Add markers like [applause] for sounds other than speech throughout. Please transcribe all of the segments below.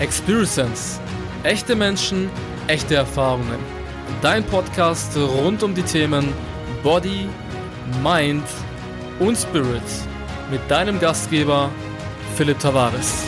Experience. Echte Menschen, echte Erfahrungen. Dein Podcast rund um die Themen Body, Mind und Spirit. Mit deinem Gastgeber Philipp Tavares.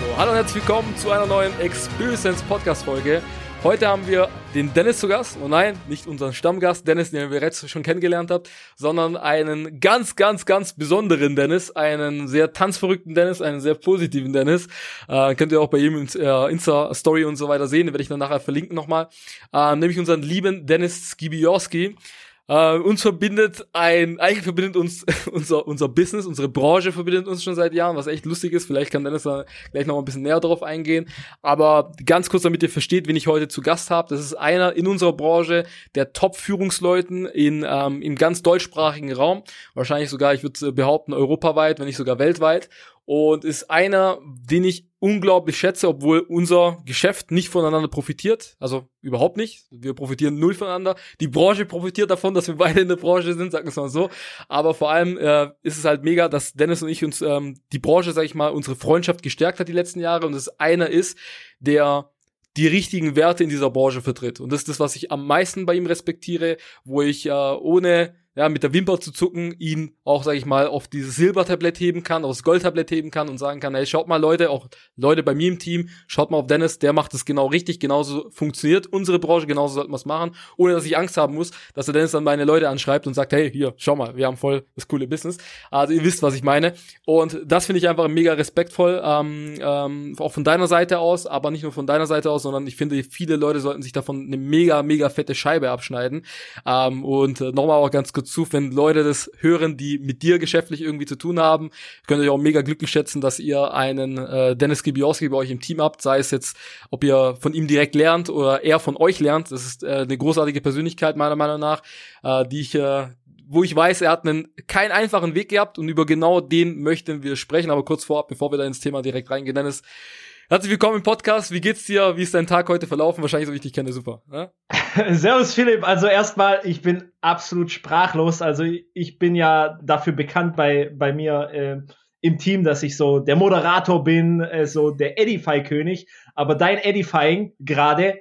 So, hallo und herzlich willkommen zu einer neuen Experience Podcast Folge. Heute haben wir den Dennis zu Gast. Und nein, nicht unseren Stammgast, Dennis, den ihr jetzt schon kennengelernt habt, sondern einen ganz, ganz, ganz besonderen Dennis, einen sehr tanzverrückten Dennis, einen sehr positiven Dennis. Äh, könnt ihr auch bei ihm in äh, Insta-Story und so weiter sehen, den werde ich dann nachher verlinken nochmal. Äh, nämlich unseren lieben Dennis Skibiorski. Äh, uns verbindet ein, eigentlich verbindet uns [laughs] unser, unser Business, unsere Branche verbindet uns schon seit Jahren, was echt lustig ist. Vielleicht kann Dennis da gleich noch ein bisschen näher drauf eingehen. Aber ganz kurz, damit ihr versteht, wen ich heute zu Gast habe. Das ist einer in unserer Branche der Top-Führungsleuten in, ähm, im ganz deutschsprachigen Raum. Wahrscheinlich sogar, ich würde behaupten, europaweit, wenn nicht sogar weltweit und ist einer, den ich unglaublich schätze, obwohl unser Geschäft nicht voneinander profitiert, also überhaupt nicht. Wir profitieren null voneinander. Die Branche profitiert davon, dass wir beide in der Branche sind, sagen wir es mal so. Aber vor allem äh, ist es halt mega, dass Dennis und ich uns ähm, die Branche, sag ich mal, unsere Freundschaft gestärkt hat die letzten Jahre und es einer ist, der die richtigen Werte in dieser Branche vertritt. Und das ist das, was ich am meisten bei ihm respektiere, wo ich äh, ohne ja, mit der Wimper zu zucken, ihn auch, sag ich mal, auf dieses Silbertablett heben kann, aufs Goldtablett heben kann und sagen kann, hey, schaut mal Leute, auch Leute bei mir im Team, schaut mal auf Dennis, der macht es genau richtig, genauso funktioniert unsere Branche, genauso sollten wir es machen, ohne dass ich Angst haben muss, dass der Dennis dann meine Leute anschreibt und sagt, hey, hier, schau mal, wir haben voll das coole Business. Also ihr wisst, was ich meine. Und das finde ich einfach mega respektvoll, ähm, ähm, auch von deiner Seite aus, aber nicht nur von deiner Seite aus, sondern ich finde, viele Leute sollten sich davon eine mega, mega fette Scheibe abschneiden. Ähm, und äh, nochmal auch ganz kurz zu, wenn Leute das hören, die mit dir geschäftlich irgendwie zu tun haben. Könnt ihr auch mega glücklich schätzen, dass ihr einen äh, Dennis Gibiorski bei euch im Team habt, sei es jetzt, ob ihr von ihm direkt lernt oder er von euch lernt. Das ist äh, eine großartige Persönlichkeit meiner Meinung nach, äh, die ich äh, wo ich weiß, er hat einen keinen einfachen Weg gehabt und über genau den möchten wir sprechen. Aber kurz vorab, bevor wir da ins Thema direkt reingehen, Dennis, Herzlich willkommen im Podcast. Wie geht's dir? Wie ist dein Tag heute verlaufen? Wahrscheinlich so wie ich dich kenne, super. Ne? [laughs] Servus Philipp. Also erstmal, ich bin absolut sprachlos. Also ich bin ja dafür bekannt bei, bei mir äh, im Team, dass ich so der Moderator bin, äh, so der Edify-König. Aber dein Edifying gerade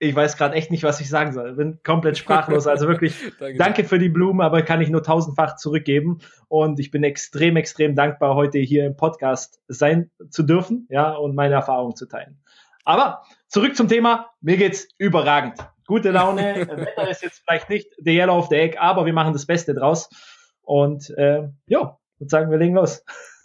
ich weiß gerade echt nicht, was ich sagen soll. Bin komplett sprachlos. Also wirklich, [laughs] danke, danke für die Blumen, aber kann ich nur tausendfach zurückgeben. Und ich bin extrem, extrem dankbar, heute hier im Podcast sein zu dürfen, ja, und meine Erfahrungen zu teilen. Aber zurück zum Thema. Mir geht's überragend. Gute Laune. [laughs] Wetter ist jetzt vielleicht nicht der Yellow of the Egg, aber wir machen das Beste draus. Und äh, ja, würde sagen, wir legen los.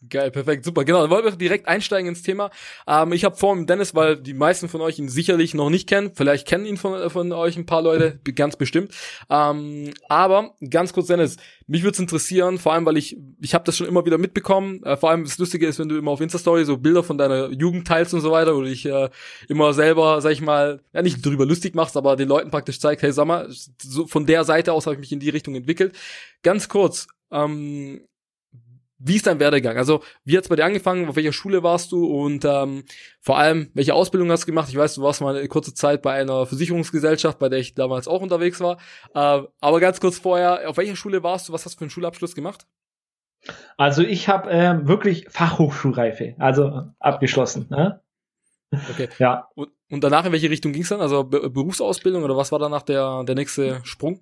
Geil, perfekt, super. Genau, dann wollen wir direkt einsteigen ins Thema. Ähm, ich habe vor mit Dennis, weil die meisten von euch ihn sicherlich noch nicht kennen. Vielleicht kennen ihn von, von euch ein paar Leute, ganz bestimmt. Ähm, aber ganz kurz, Dennis, mich würde es interessieren, vor allem, weil ich, ich habe das schon immer wieder mitbekommen. Äh, vor allem das Lustige ist, wenn du immer auf Insta-Story so Bilder von deiner Jugend teilst und so weiter, oder ich äh, immer selber, sag ich mal, ja nicht drüber lustig machst, aber den Leuten praktisch zeigt, hey, sag mal, so von der Seite aus habe ich mich in die Richtung entwickelt. Ganz kurz, ähm, wie ist dein Werdegang? Also, wie hat's bei dir angefangen? Auf welcher Schule warst du? Und ähm, vor allem, welche Ausbildung hast du gemacht? Ich weiß, du warst mal eine kurze Zeit bei einer Versicherungsgesellschaft, bei der ich damals auch unterwegs war. Äh, aber ganz kurz vorher, auf welcher Schule warst du? Was hast du für einen Schulabschluss gemacht? Also ich habe äh, wirklich Fachhochschulreife, also abgeschlossen. Ne? Okay. Ja. Und, und danach in welche Richtung ging's dann? Also Be Berufsausbildung oder was war danach der, der nächste Sprung?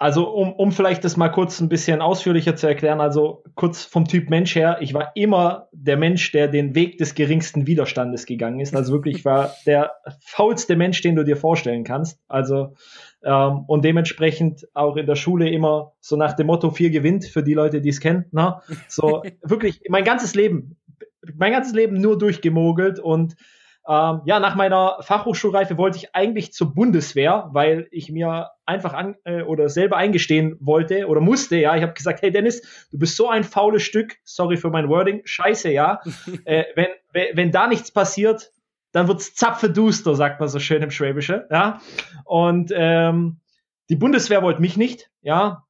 Also um, um vielleicht das mal kurz ein bisschen ausführlicher zu erklären, also kurz vom Typ Mensch her, ich war immer der Mensch, der den Weg des geringsten Widerstandes gegangen ist. Also wirklich war der faulste Mensch, den du dir vorstellen kannst. Also ähm, und dementsprechend auch in der Schule immer so nach dem Motto vier gewinnt für die Leute, die es kennen. Ne? So [laughs] wirklich mein ganzes Leben, mein ganzes Leben nur durchgemogelt und ähm, ja, nach meiner Fachhochschulreife wollte ich eigentlich zur Bundeswehr, weil ich mir einfach an äh, oder selber eingestehen wollte oder musste, ja. Ich habe gesagt, hey Dennis, du bist so ein faules Stück, sorry für mein Wording, scheiße, ja. [laughs] äh, wenn, wenn da nichts passiert, dann wird's zapfeduster, sagt man so schön im Schwäbische, ja. Und ähm, die Bundeswehr wollte mich nicht, ja.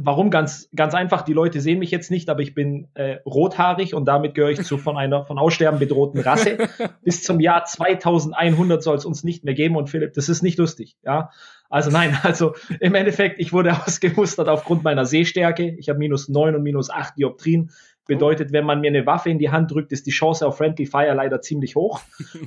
Warum? Ganz, ganz einfach. Die Leute sehen mich jetzt nicht, aber ich bin äh, rothaarig und damit gehöre ich zu von einer von Aussterben bedrohten Rasse. [laughs] Bis zum Jahr 2100 soll es uns nicht mehr geben. Und Philipp, das ist nicht lustig. Ja, also nein. [laughs] Also im Endeffekt, ich wurde [laughs] ausgemustert aufgrund meiner Sehstärke. Ich habe minus neun und minus acht Dioptrien. Bedeutet, wenn man mir eine Waffe in die Hand drückt, ist die Chance auf Friendly Fire leider ziemlich hoch.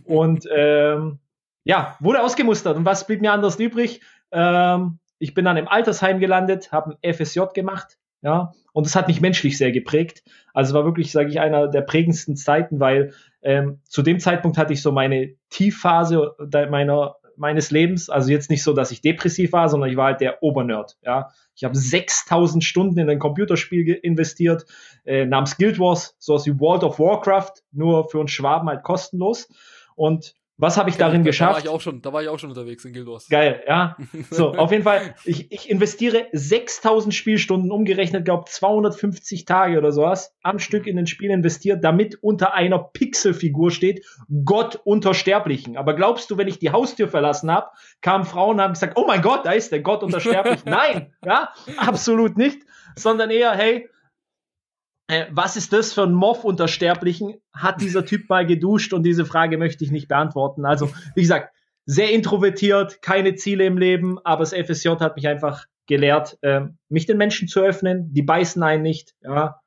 Und ähm, ja, wurde ausgemustert. Und was blieb mir anders übrig? Ähm, ich bin dann im Altersheim gelandet, habe ein FSJ gemacht, ja, und das hat mich menschlich sehr geprägt. Also war wirklich, sage ich, einer der prägendsten Zeiten, weil ähm, zu dem Zeitpunkt hatte ich so meine Tiefphase meiner meines Lebens. Also jetzt nicht so, dass ich depressiv war, sondern ich war halt der Obernerd. Ja, ich habe 6000 Stunden in ein Computerspiel investiert äh, namens Guild Wars, sowas wie World of Warcraft, nur für uns Schwaben halt kostenlos. Und was habe ich okay, darin da, geschafft? Da war ich auch schon, da war ich auch schon unterwegs in Guild Wars. Geil, ja. [laughs] So, auf jeden Fall, ich, ich investiere 6000 Spielstunden, umgerechnet, glaube 250 Tage oder sowas, am Stück in den Spiel investiert, damit unter einer Pixelfigur steht, Gott unter Sterblichen. Aber glaubst du, wenn ich die Haustür verlassen habe, kamen Frauen und haben gesagt, oh mein Gott, da ist der Gott unter Sterblichen. [laughs] Nein, ja, absolut nicht, sondern eher, hey, äh, was ist das für ein Moff unter Sterblichen? Hat dieser Typ mal geduscht? Und diese Frage möchte ich nicht beantworten. Also, wie gesagt, sehr introvertiert, keine Ziele im Leben, aber das FSJ hat mich einfach gelehrt, äh, mich den Menschen zu öffnen. Die beißen einen nicht, ja.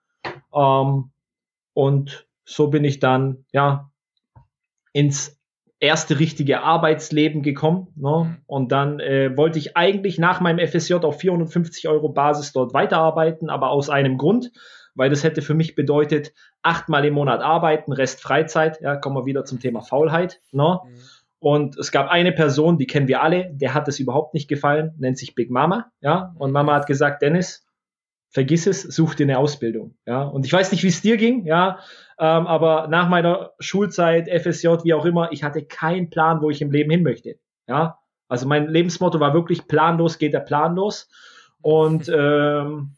Ähm, und so bin ich dann, ja, ins erste richtige Arbeitsleben gekommen. Ne? Mhm. Und dann äh, wollte ich eigentlich nach meinem FSJ auf 450 Euro Basis dort weiterarbeiten, aber aus einem Grund weil das hätte für mich bedeutet, achtmal im Monat arbeiten, Rest Freizeit, ja, kommen wir wieder zum Thema Faulheit, ne? Mhm. Und es gab eine Person, die kennen wir alle, der hat es überhaupt nicht gefallen, nennt sich Big Mama, ja, und Mama hat gesagt, Dennis, vergiss es, such dir eine Ausbildung, ja. Und ich weiß nicht, wie es dir ging, ja, ähm, aber nach meiner Schulzeit, FSJ, wie auch immer, ich hatte keinen Plan, wo ich im Leben hin möchte, ja. Also mein Lebensmotto war wirklich planlos geht der Plan los. Und [laughs] ähm,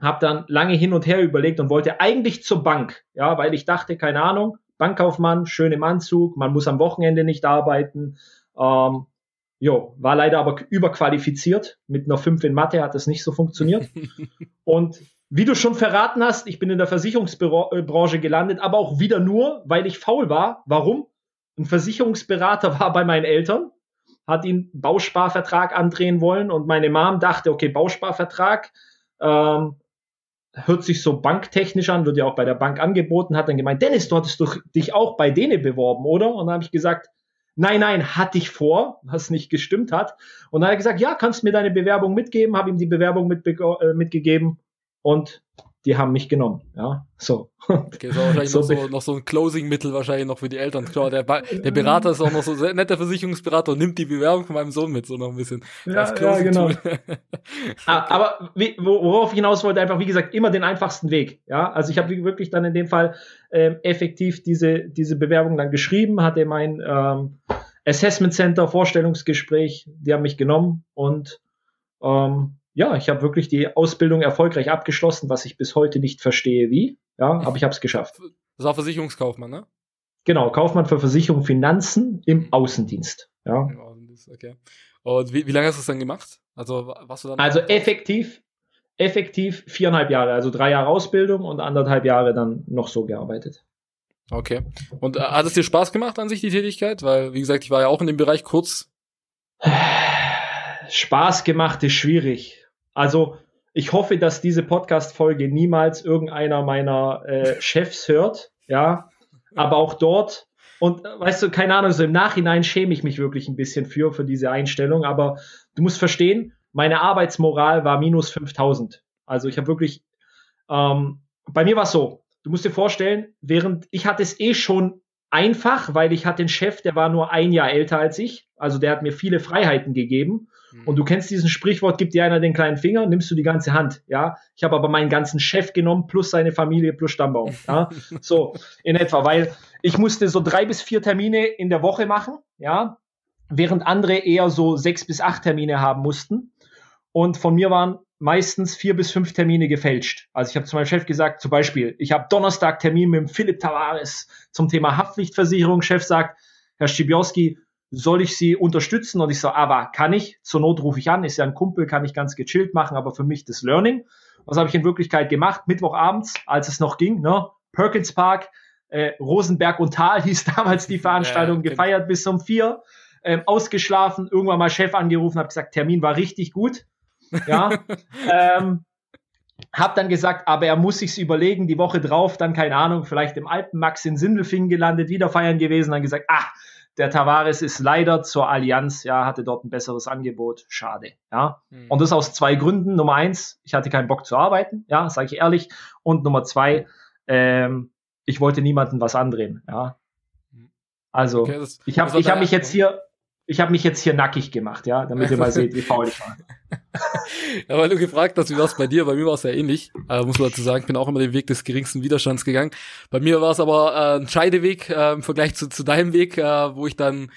habe dann lange hin und her überlegt und wollte eigentlich zur Bank, ja, weil ich dachte, keine Ahnung, Bankkaufmann, schön im Anzug, man muss am Wochenende nicht arbeiten. Ähm, jo, war leider aber überqualifiziert. Mit einer 5 in Mathe hat das nicht so funktioniert. [laughs] und wie du schon verraten hast, ich bin in der Versicherungsbranche gelandet, aber auch wieder nur, weil ich faul war. Warum? Ein Versicherungsberater [laughs] war bei meinen Eltern, hat ihn Bausparvertrag andrehen wollen und meine Mom dachte, okay, Bausparvertrag, ähm, hört sich so banktechnisch an, wird ja auch bei der Bank angeboten, hat dann gemeint, Dennis, du hattest doch dich auch bei denen beworben, oder? Und dann habe ich gesagt, nein, nein, hatte ich vor, was nicht gestimmt hat. Und dann hat er gesagt, ja, kannst du mir deine Bewerbung mitgeben, habe ihm die Bewerbung mitbe äh, mitgegeben und die haben mich genommen, ja, so. Okay, war wahrscheinlich [laughs] so noch, so, noch so ein Closing-Mittel wahrscheinlich noch für die Eltern. Klar, der, der Berater ist auch noch so ein netter Versicherungsberater und nimmt die Bewerbung von meinem Sohn mit, so noch ein bisschen. Ja, ja genau. okay. [laughs] Aber wie, worauf ich hinaus wollte, einfach, wie gesagt, immer den einfachsten Weg, ja. Also ich habe wirklich dann in dem Fall ähm, effektiv diese, diese Bewerbung dann geschrieben, hatte mein ähm, Assessment Center Vorstellungsgespräch, die haben mich genommen und ähm, ja, ich habe wirklich die Ausbildung erfolgreich abgeschlossen, was ich bis heute nicht verstehe, wie. Ja, aber ich habe es geschafft. Das war Versicherungskaufmann, ne? Genau, Kaufmann für Versicherung Finanzen im Außendienst. Ja. Im Außendienst, okay. Und wie, wie lange hast du es dann gemacht? Also warst du dann? Also effektiv, effektiv viereinhalb Jahre, also drei Jahre Ausbildung und anderthalb Jahre dann noch so gearbeitet. Okay. Und äh, hat es dir Spaß gemacht an sich die Tätigkeit? Weil, wie gesagt, ich war ja auch in dem Bereich kurz. [sighs] Spaß gemacht ist schwierig. Also ich hoffe, dass diese Podcast-Folge niemals irgendeiner meiner äh, Chefs hört, ja. Aber auch dort, und weißt du, keine Ahnung, so im Nachhinein schäme ich mich wirklich ein bisschen für, für diese Einstellung. Aber du musst verstehen, meine Arbeitsmoral war minus 5000. Also ich habe wirklich, ähm, bei mir war es so, du musst dir vorstellen, während ich hatte es eh schon einfach, weil ich hatte einen Chef, der war nur ein Jahr älter als ich. Also der hat mir viele Freiheiten gegeben. Und du kennst diesen Sprichwort, gibt dir einer den kleinen Finger, nimmst du die ganze Hand. Ja, ich habe aber meinen ganzen Chef genommen, plus seine Familie, plus Stammbaum. Ja, [laughs] so in etwa, weil ich musste so drei bis vier Termine in der Woche machen. Ja, während andere eher so sechs bis acht Termine haben mussten. Und von mir waren meistens vier bis fünf Termine gefälscht. Also ich habe zu meinem Chef gesagt, zum Beispiel, ich habe Donnerstag Termin mit Philipp Tavares zum Thema Haftpflichtversicherung. Chef sagt, Herr Schibiowski, soll ich sie unterstützen? Und ich so, aber kann ich. Zur Not rufe ich an, ist ja ein Kumpel, kann ich ganz gechillt machen, aber für mich das Learning. Was habe ich in Wirklichkeit gemacht? Mittwochabends, als es noch ging, ne? Perkins Park, äh, Rosenberg und Tal [laughs] hieß damals die Veranstaltung, ja, gefeiert bis um vier, ähm, ausgeschlafen, irgendwann mal Chef angerufen, habe gesagt, Termin war richtig gut. Ja. [laughs] ähm, hab dann gesagt, aber er muss sich's überlegen, die Woche drauf, dann keine Ahnung, vielleicht im Alpenmax in Sindelfingen gelandet, wieder feiern gewesen, dann gesagt, ah, der Tavares ist leider zur Allianz, ja, hatte dort ein besseres Angebot, schade, ja. Mhm. Und das aus zwei Gründen. Nummer eins, ich hatte keinen Bock zu arbeiten, ja, sage ich ehrlich. Und Nummer zwei, ähm, ich wollte niemanden was andrehen, ja. Mhm. Also, okay, das, ich habe ich hab mich jetzt hier, ich habe mich jetzt hier nackig gemacht, ja, damit ihr mal seht, wie faul ich war. [laughs] ja, weil du gefragt hast, wie war es bei dir? Bei mir war es ja ähnlich, äh, muss man dazu sagen. Ich bin auch immer den Weg des geringsten Widerstands gegangen. Bei mir war es aber äh, ein Scheideweg äh, im Vergleich zu, zu deinem Weg, äh, wo ich dann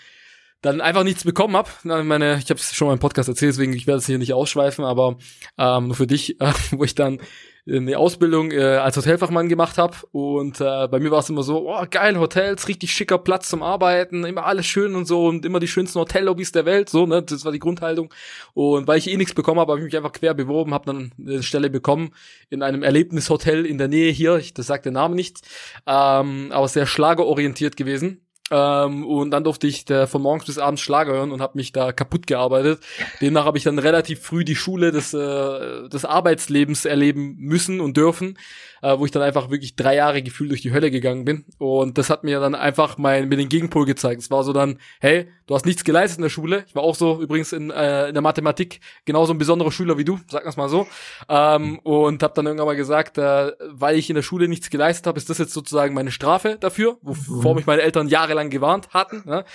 dann einfach nichts bekommen habe. Meine, ich habe es schon mal im Podcast erzählt, deswegen ich werde es hier nicht ausschweifen, aber ähm, nur für dich, [laughs] äh, wo ich dann eine Ausbildung äh, als Hotelfachmann gemacht habe und äh, bei mir war es immer so, oh geil, Hotels, richtig schicker Platz zum Arbeiten, immer alles schön und so und immer die schönsten Hotellobbys der Welt, so, ne, das war die Grundhaltung. Und weil ich eh nichts bekommen habe, habe ich mich einfach quer beworben, habe dann eine Stelle bekommen in einem Erlebnishotel in der Nähe hier, ich, das sagt der Name nicht, ähm, aber sehr schlagerorientiert gewesen ähm, und dann durfte ich der von morgens bis abends Schlager hören und habe mich da kaputt gearbeitet. Demnach habe ich dann relativ früh die Schule des, äh, des Arbeitslebens erleben müssen und dürfen äh, wo ich dann einfach wirklich drei Jahre gefühlt durch die Hölle gegangen bin. Und das hat mir dann einfach mein, mir den Gegenpol gezeigt. Es war so dann, hey, du hast nichts geleistet in der Schule. Ich war auch so übrigens in, äh, in der Mathematik genauso ein besonderer Schüler wie du, sag das mal so. Ähm, und habe dann irgendwann mal gesagt, äh, weil ich in der Schule nichts geleistet habe, ist das jetzt sozusagen meine Strafe dafür, wovor mich meine Eltern jahrelang gewarnt hatten. Ne?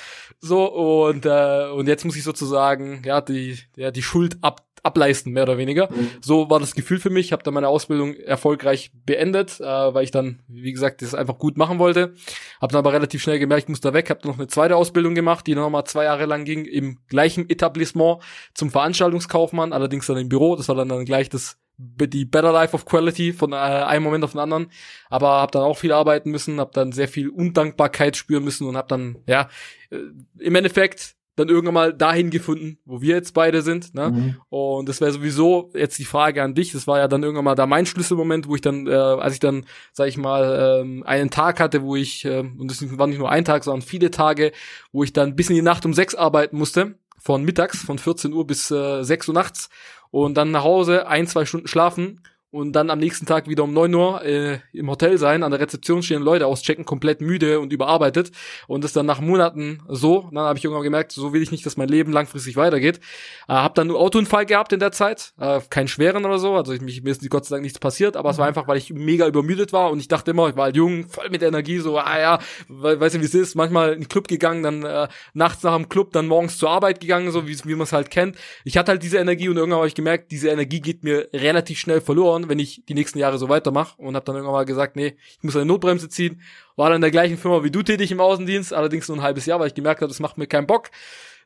So, und, äh, und jetzt muss ich sozusagen ja die, ja, die Schuld ab ableisten, mehr oder weniger. Mhm. So war das Gefühl für mich. Ich habe dann meine Ausbildung erfolgreich beendet, äh, weil ich dann, wie gesagt, das einfach gut machen wollte. Habe dann aber relativ schnell gemerkt, ich muss da weg. Habe noch eine zweite Ausbildung gemacht, die nochmal zwei Jahre lang ging, im gleichen Etablissement zum Veranstaltungskaufmann, allerdings dann im Büro. Das war dann, dann gleich das die Better Life of Quality von äh, einem Moment auf den anderen, aber habe dann auch viel arbeiten müssen, habe dann sehr viel Undankbarkeit spüren müssen und habe dann ja äh, im Endeffekt dann irgendwann mal dahin gefunden, wo wir jetzt beide sind. Ne? Mhm. Und das wäre sowieso jetzt die Frage an dich. Das war ja dann irgendwann mal da mein Schlüsselmoment, wo ich dann, äh, als ich dann, sag ich mal, ähm, einen Tag hatte, wo ich, äh, und das war nicht nur ein Tag, sondern viele Tage, wo ich dann bis in die Nacht um sechs arbeiten musste, von mittags, von 14 Uhr bis äh, 6 Uhr nachts und dann nach Hause ein, zwei Stunden schlafen und dann am nächsten Tag wieder um neun Uhr äh, im Hotel sein, an der Rezeption stehen Leute auschecken, komplett müde und überarbeitet und das dann nach Monaten so, dann habe ich irgendwann gemerkt, so will ich nicht, dass mein Leben langfristig weitergeht. Äh, habe dann einen Autounfall gehabt in der Zeit, äh, keinen schweren oder so, also ich, mich, mir ist Gott sei Dank nichts passiert, aber mhm. es war mhm. einfach, weil ich mega übermüdet war und ich dachte immer, ich war halt jung, voll mit Energie, so, ah ja, we weißt du, wie es ist, manchmal in den Club gegangen, dann äh, nachts nach dem Club, dann morgens zur Arbeit gegangen, so wie, wie man es halt kennt. Ich hatte halt diese Energie und irgendwann habe ich gemerkt, diese Energie geht mir relativ schnell verloren verloren, wenn ich die nächsten Jahre so weitermache und habe dann irgendwann mal gesagt, nee, ich muss eine Notbremse ziehen. War dann in der gleichen Firma wie du tätig im Außendienst, allerdings nur ein halbes Jahr, weil ich gemerkt habe, das macht mir keinen Bock.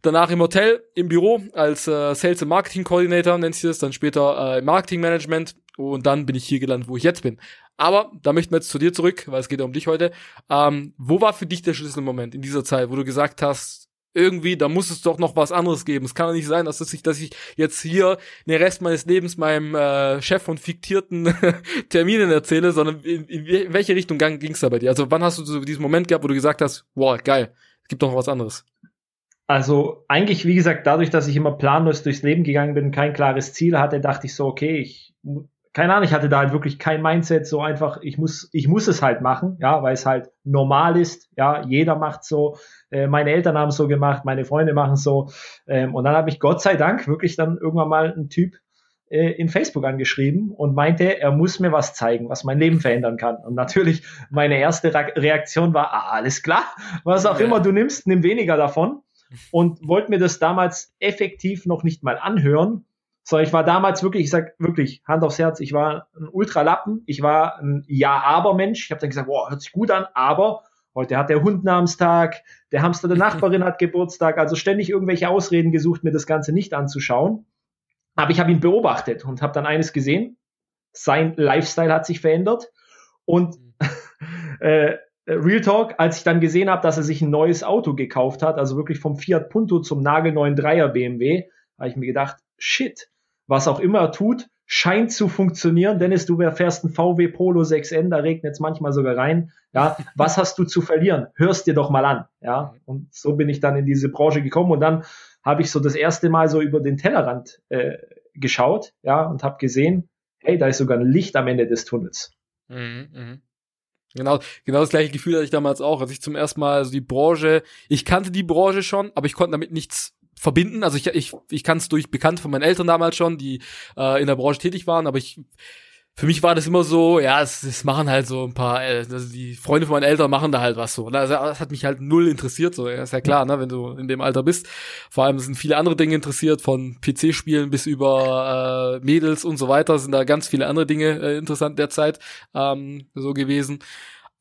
Danach im Hotel, im Büro als äh, Sales and Marketing Coordinator nennt sich das, dann später äh, Marketing Management und dann bin ich hier gelandet, wo ich jetzt bin. Aber da möchten wir jetzt zu dir zurück, weil es geht ja um dich heute. Ähm, wo war für dich der Schlüsselmoment in dieser Zeit, wo du gesagt hast, irgendwie, da muss es doch noch was anderes geben. Es kann doch nicht sein, dass, es sich, dass ich jetzt hier den Rest meines Lebens meinem äh, Chef von fiktierten [laughs] Terminen erzähle, sondern in, in welche Richtung ging es da bei dir? Also wann hast du so diesen Moment gehabt, wo du gesagt hast, wow, geil, es gibt doch noch was anderes? Also eigentlich, wie gesagt, dadurch, dass ich immer planlos durchs Leben gegangen bin, kein klares Ziel hatte, dachte ich so, okay, ich keine Ahnung, ich hatte da halt wirklich kein Mindset, so einfach, ich muss, ich muss es halt machen, ja, weil es halt normal ist, ja, jeder macht so, äh, meine Eltern haben es so gemacht, meine Freunde machen es so, ähm, und dann habe ich Gott sei Dank wirklich dann irgendwann mal einen Typ äh, in Facebook angeschrieben und meinte, er muss mir was zeigen, was mein Leben verändern kann. Und natürlich meine erste Reaktion war, ah, alles klar, was auch ja. immer du nimmst, nimm weniger davon und wollte mir das damals effektiv noch nicht mal anhören so, ich war damals wirklich, ich sag wirklich, Hand aufs Herz, ich war ein Ultralappen, ich war ein Ja-Aber-Mensch. Ich habe dann gesagt, boah, hört sich gut an, aber heute hat der Hund Namenstag, der Hamster der [laughs] Nachbarin hat Geburtstag, also ständig irgendwelche Ausreden gesucht, mir das Ganze nicht anzuschauen. Aber ich habe ihn beobachtet und habe dann eines gesehen, sein Lifestyle hat sich verändert. Und [laughs] äh, Real Talk, als ich dann gesehen habe, dass er sich ein neues Auto gekauft hat, also wirklich vom Fiat Punto zum nagelneuen Dreier BMW, habe ich mir gedacht, shit, was auch immer er tut, scheint zu funktionieren. Dennis, du fährst ein VW Polo 6N, da regnet es manchmal sogar rein. Ja, was hast du zu verlieren? Hörst dir doch mal an. Ja, und so bin ich dann in diese Branche gekommen und dann habe ich so das erste Mal so über den Tellerrand äh, geschaut, ja, und habe gesehen, hey, da ist sogar ein Licht am Ende des Tunnels. Mhm, mh. Genau, genau das gleiche Gefühl hatte ich damals auch, als ich zum ersten Mal also die Branche, ich kannte die Branche schon, aber ich konnte damit nichts verbinden. Also ich, ich, ich kann es durch Bekannte von meinen Eltern damals schon, die äh, in der Branche tätig waren, aber ich für mich war das immer so, ja, es, es machen halt so ein paar, äh, also die Freunde von meinen Eltern machen da halt was so. Ne? Also das hat mich halt null interessiert, so, ja, ist ja klar, ne, wenn du in dem Alter bist. Vor allem sind viele andere Dinge interessiert, von PC-Spielen bis über äh, Mädels und so weiter, sind da ganz viele andere Dinge äh, interessant derzeit ähm, so gewesen.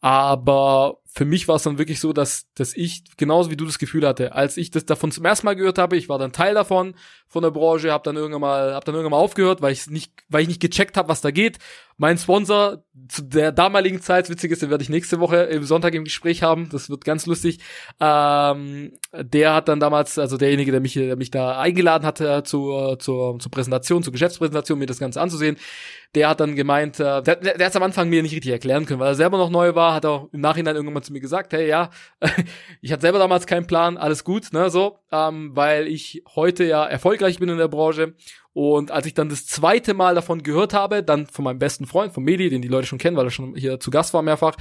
Aber für mich war es dann wirklich so, dass, dass ich, genauso wie du das Gefühl hatte, als ich das davon zum ersten Mal gehört habe, ich war dann Teil davon, von der Branche, habe dann irgendwann mal, hab dann irgendwann mal aufgehört, weil ich nicht, weil ich nicht gecheckt habe, was da geht. Mein Sponsor zu der damaligen Zeit, witzig ist, den werde ich nächste Woche im Sonntag im Gespräch haben, das wird ganz lustig. Ähm, der hat dann damals, also derjenige, der mich, der mich da eingeladen hatte zur, zur, zur Präsentation, zur Geschäftspräsentation, mir das Ganze anzusehen, der hat dann gemeint, äh, der, der, hat am Anfang mir nicht richtig erklären können, weil er selber noch neu war, hat auch im Nachhinein irgendwann zu mir gesagt, hey, ja, [laughs] ich hatte selber damals keinen Plan, alles gut, ne, so, ähm, weil ich heute ja erfolgreich bin in der Branche und als ich dann das zweite Mal davon gehört habe, dann von meinem besten Freund, von Medi, den die Leute schon kennen, weil er schon hier zu Gast war mehrfach,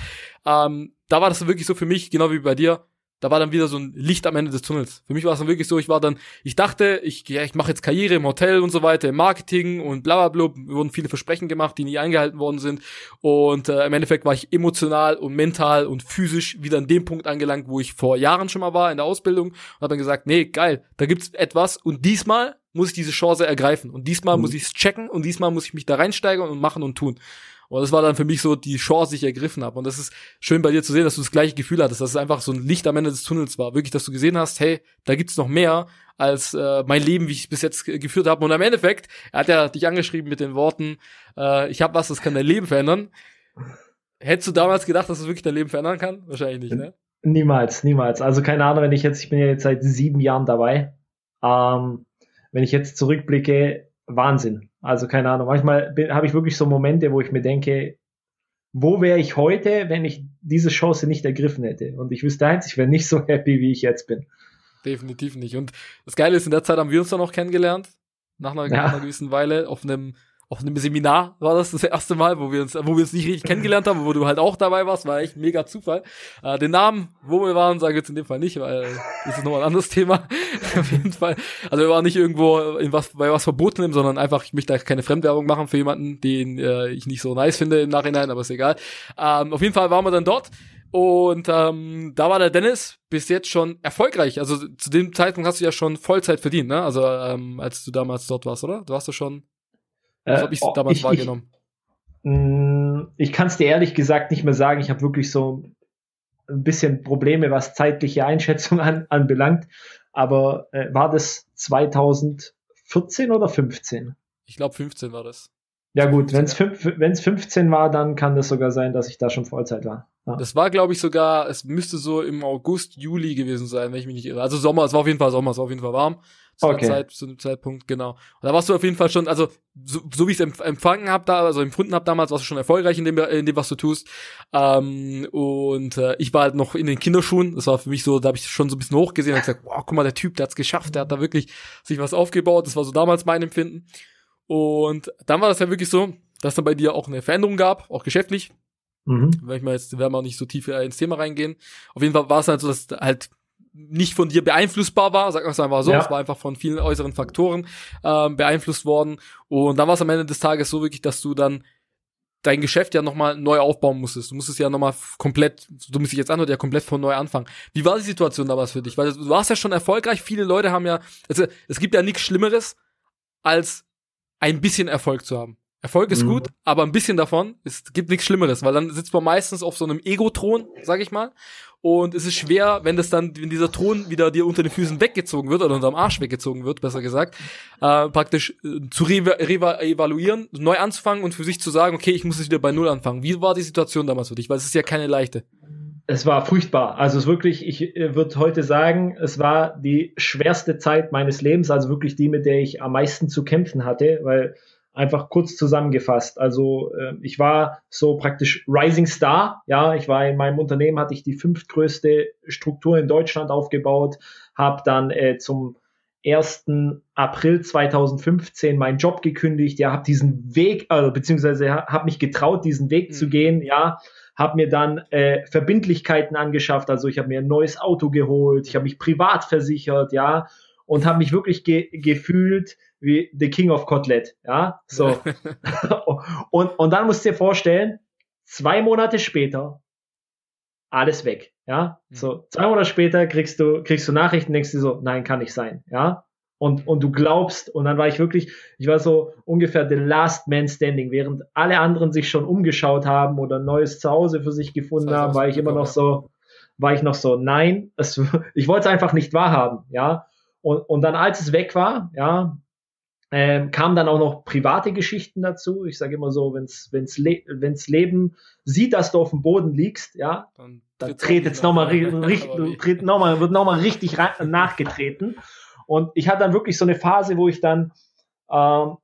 ähm, da war das wirklich so für mich, genau wie bei dir, da war dann wieder so ein Licht am Ende des Tunnels. Für mich war es dann wirklich so, ich war dann, ich dachte, ich, ja, ich mache jetzt Karriere im Hotel und so weiter, im Marketing und bla bla bla, wurden viele Versprechen gemacht, die nie eingehalten worden sind. Und äh, im Endeffekt war ich emotional und mental und physisch wieder an dem Punkt angelangt, wo ich vor Jahren schon mal war in der Ausbildung und habe dann gesagt, nee, geil, da gibt's etwas und diesmal muss ich diese Chance ergreifen. Und diesmal mhm. muss ich es checken und diesmal muss ich mich da reinsteigern und machen und tun. Und das war dann für mich so die Chance, die ich ergriffen habe. Und das ist schön bei dir zu sehen, dass du das gleiche Gefühl hattest, dass es einfach so ein Licht am Ende des Tunnels war. Wirklich, dass du gesehen hast, hey, da gibt's noch mehr als äh, mein Leben, wie ich es bis jetzt geführt habe. Und am Endeffekt, er hat ja dich angeschrieben mit den Worten, äh, ich habe was, das kann dein Leben verändern. Hättest du damals gedacht, dass es wirklich dein Leben verändern kann? Wahrscheinlich nicht, ne? Niemals, niemals. Also keine Ahnung, wenn ich jetzt, ich bin ja jetzt seit sieben Jahren dabei. Ähm, wenn ich jetzt zurückblicke, Wahnsinn. Also keine Ahnung. Manchmal habe ich wirklich so Momente, wo ich mir denke, wo wäre ich heute, wenn ich diese Chance nicht ergriffen hätte? Und ich wüsste eins, ich wäre nicht so [laughs] happy, wie ich jetzt bin. Definitiv nicht. Und das Geile ist, in der Zeit haben wir uns dann auch kennengelernt. Nach einer, ja. nach einer gewissen Weile auf einem auf einem Seminar war das das erste Mal, wo wir uns, wo wir uns nicht richtig kennengelernt haben, wo du halt auch dabei warst, war echt mega Zufall. Äh, den Namen, wo wir waren, sage ich jetzt in dem Fall nicht, weil das ist nochmal ein anderes Thema. [laughs] Auf jeden Fall. Also wir waren nicht irgendwo in was, bei was Verbotenem, sondern einfach, ich möchte da keine Fremdwerbung machen für jemanden, den äh, ich nicht so nice finde im Nachhinein, aber ist egal. Ähm, auf jeden Fall waren wir dann dort. Und ähm, da war der Dennis bis jetzt schon erfolgreich. Also zu dem Zeitpunkt hast du ja schon Vollzeit verdient, ne? Also ähm, als du damals dort warst, oder? Du hast du schon so äh, habe ich es damals ich, wahrgenommen. Ich, mm, ich kann es dir ehrlich gesagt nicht mehr sagen. Ich habe wirklich so ein bisschen Probleme, was zeitliche Einschätzung an, anbelangt. Aber äh, war das 2014 oder 15? Ich glaube 15 war das. Ja gut, wenn es 15 war, dann kann das sogar sein, dass ich da schon Vollzeit war. Ja. Das war, glaube ich, sogar, es müsste so im August, Juli gewesen sein, wenn ich mich nicht irre. Also Sommer, es war auf jeden Fall Sommer, es war auf jeden Fall warm zu okay. Zeit, zu dem Zeitpunkt, genau. Und da warst du auf jeden Fall schon, also so, so wie ich es empfangen habe, da, also empfunden habe damals, warst du schon erfolgreich in dem, in dem, was du tust. Ähm, und äh, ich war halt noch in den Kinderschuhen. Das war für mich so, da habe ich schon so ein bisschen hochgesehen und gesagt, wow, guck mal, der Typ, der hat's geschafft, der hat da wirklich sich was aufgebaut. Das war so damals mein Empfinden. Und dann war das ja wirklich so, dass dann bei dir auch eine Veränderung gab, auch geschäftlich. Mhm. Wenn ich mal jetzt, werden wir auch nicht so tief ins Thema reingehen. Auf jeden Fall war es halt so, dass halt nicht von dir beeinflussbar war, sagen wir es einfach so, ja. es war einfach von vielen äußeren Faktoren ähm, beeinflusst worden. Und dann war es am Ende des Tages so wirklich, dass du dann dein Geschäft ja nochmal neu aufbauen musstest. Du musstest ja nochmal komplett, du musst dich jetzt anhören, ja komplett von neu anfangen. Wie war die Situation damals für dich? Weil du warst ja schon erfolgreich, viele Leute haben ja, also es gibt ja nichts Schlimmeres, als ein bisschen Erfolg zu haben. Erfolg ist mhm. gut, aber ein bisschen davon, es gibt nichts Schlimmeres, weil dann sitzt man meistens auf so einem Ego-Thron, sag ich mal, und es ist schwer, wenn das dann, wenn dieser Thron wieder dir unter den Füßen weggezogen wird oder unterm Arsch weggezogen wird, besser gesagt, äh, praktisch äh, zu re re evaluieren, neu anzufangen und für sich zu sagen, okay, ich muss jetzt wieder bei Null anfangen. Wie war die Situation damals für dich? Weil es ist ja keine leichte. Es war furchtbar. Also es wirklich, ich äh, würde heute sagen, es war die schwerste Zeit meines Lebens, also wirklich die, mit der ich am meisten zu kämpfen hatte, weil einfach kurz zusammengefasst. Also äh, ich war so praktisch Rising Star. Ja, ich war in meinem Unternehmen hatte ich die fünftgrößte Struktur in Deutschland aufgebaut, habe dann äh, zum 1. April 2015 meinen Job gekündigt, ja, habe diesen Weg, also, beziehungsweise habe mich getraut, diesen Weg mhm. zu gehen, ja, habe mir dann äh, Verbindlichkeiten angeschafft, also ich habe mir ein neues Auto geholt, ich habe mich privat versichert, ja, und habe mich wirklich ge gefühlt wie the King of Kotelett, ja, so. [laughs] und, und dann musst du dir vorstellen, zwei Monate später, alles weg. Ja, mhm. so zwei Monate später kriegst du, kriegst du Nachrichten, denkst du so, nein, kann nicht sein. Ja, und, und du glaubst, und dann war ich wirklich, ich war so ungefähr the last man standing, während alle anderen sich schon umgeschaut haben oder ein neues Zuhause für sich gefunden haben, war ich immer noch so, war ich noch so, nein, es, [laughs] ich wollte es einfach nicht wahrhaben, ja. Und, und dann, als es weg war, ja, ähm, kamen dann auch noch private Geschichten dazu. Ich sage immer so, wenn's, wenn's, le wenn's Leben sieht, dass du auf dem Boden liegst, ja, dann, dann dreht jetzt nochmal, richtig, noch mal, wird nochmal richtig nachgetreten. Und ich hatte dann wirklich so eine Phase, wo ich dann, ähm,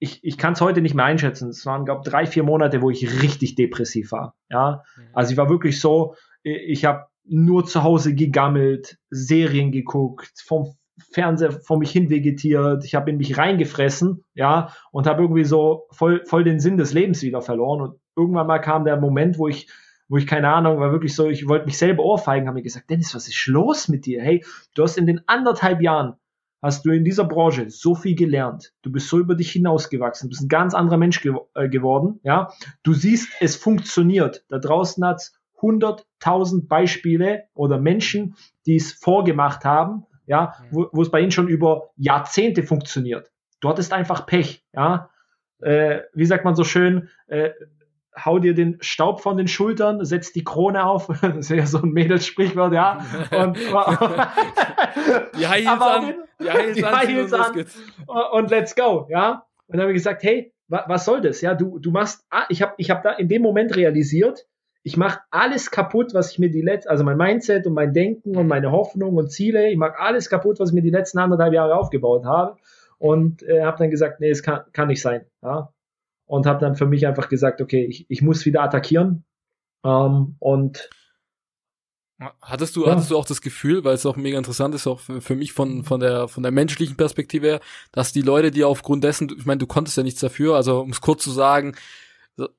ich, ich kann es heute nicht mehr einschätzen. Es waren, glaube drei, vier Monate, wo ich richtig depressiv war. Ja, mhm. also ich war wirklich so, ich habe nur zu Hause gegammelt, Serien geguckt, vom Fernseher vor mich hin vegetiert, ich habe in mich reingefressen, ja, und habe irgendwie so voll, voll den Sinn des Lebens wieder verloren. Und irgendwann mal kam der Moment, wo ich, wo ich keine Ahnung, war wirklich so, ich wollte mich selber ohrfeigen, habe mir gesagt, Dennis, was ist los mit dir? Hey, du hast in den anderthalb Jahren hast du in dieser Branche so viel gelernt. Du bist so über dich hinausgewachsen. Du bist ein ganz anderer Mensch ge äh, geworden. Ja, du siehst, es funktioniert. Da draußen hat's 100.000 Beispiele oder Menschen, die es vorgemacht haben ja, mhm. wo, wo es bei ihnen schon über Jahrzehnte funktioniert. Du hattest einfach Pech, ja. Äh, wie sagt man so schön, äh, hau dir den Staub von den Schultern, setz die Krone auf. [laughs] Das ist ja so ein Mädelssprichwort, ja. Und, [laughs] die High Heels an, die High Heels, die High Heels an, und let's go, ja. Und dann habe ich gesagt, hey, wa was soll das? Ja, du, du machst, ah, ich habe ich hab da in dem Moment realisiert, ich mache alles kaputt, was ich mir die letzten, also mein Mindset und mein Denken und meine Hoffnung und Ziele, ich mache alles kaputt, was ich mir die letzten anderthalb Jahre aufgebaut habe und äh, habe dann gesagt, nee, es kann, kann nicht sein. Ja? Und habe dann für mich einfach gesagt, okay, ich, ich muss wieder attackieren ähm, und Hattest du, ja. hattest du auch das Gefühl, weil es auch mega interessant ist, auch für, für, mich von, von der, von der menschlichen Perspektive her, dass die Leute, die aufgrund dessen, ich meine, du konntest ja nichts dafür, also um es kurz zu sagen,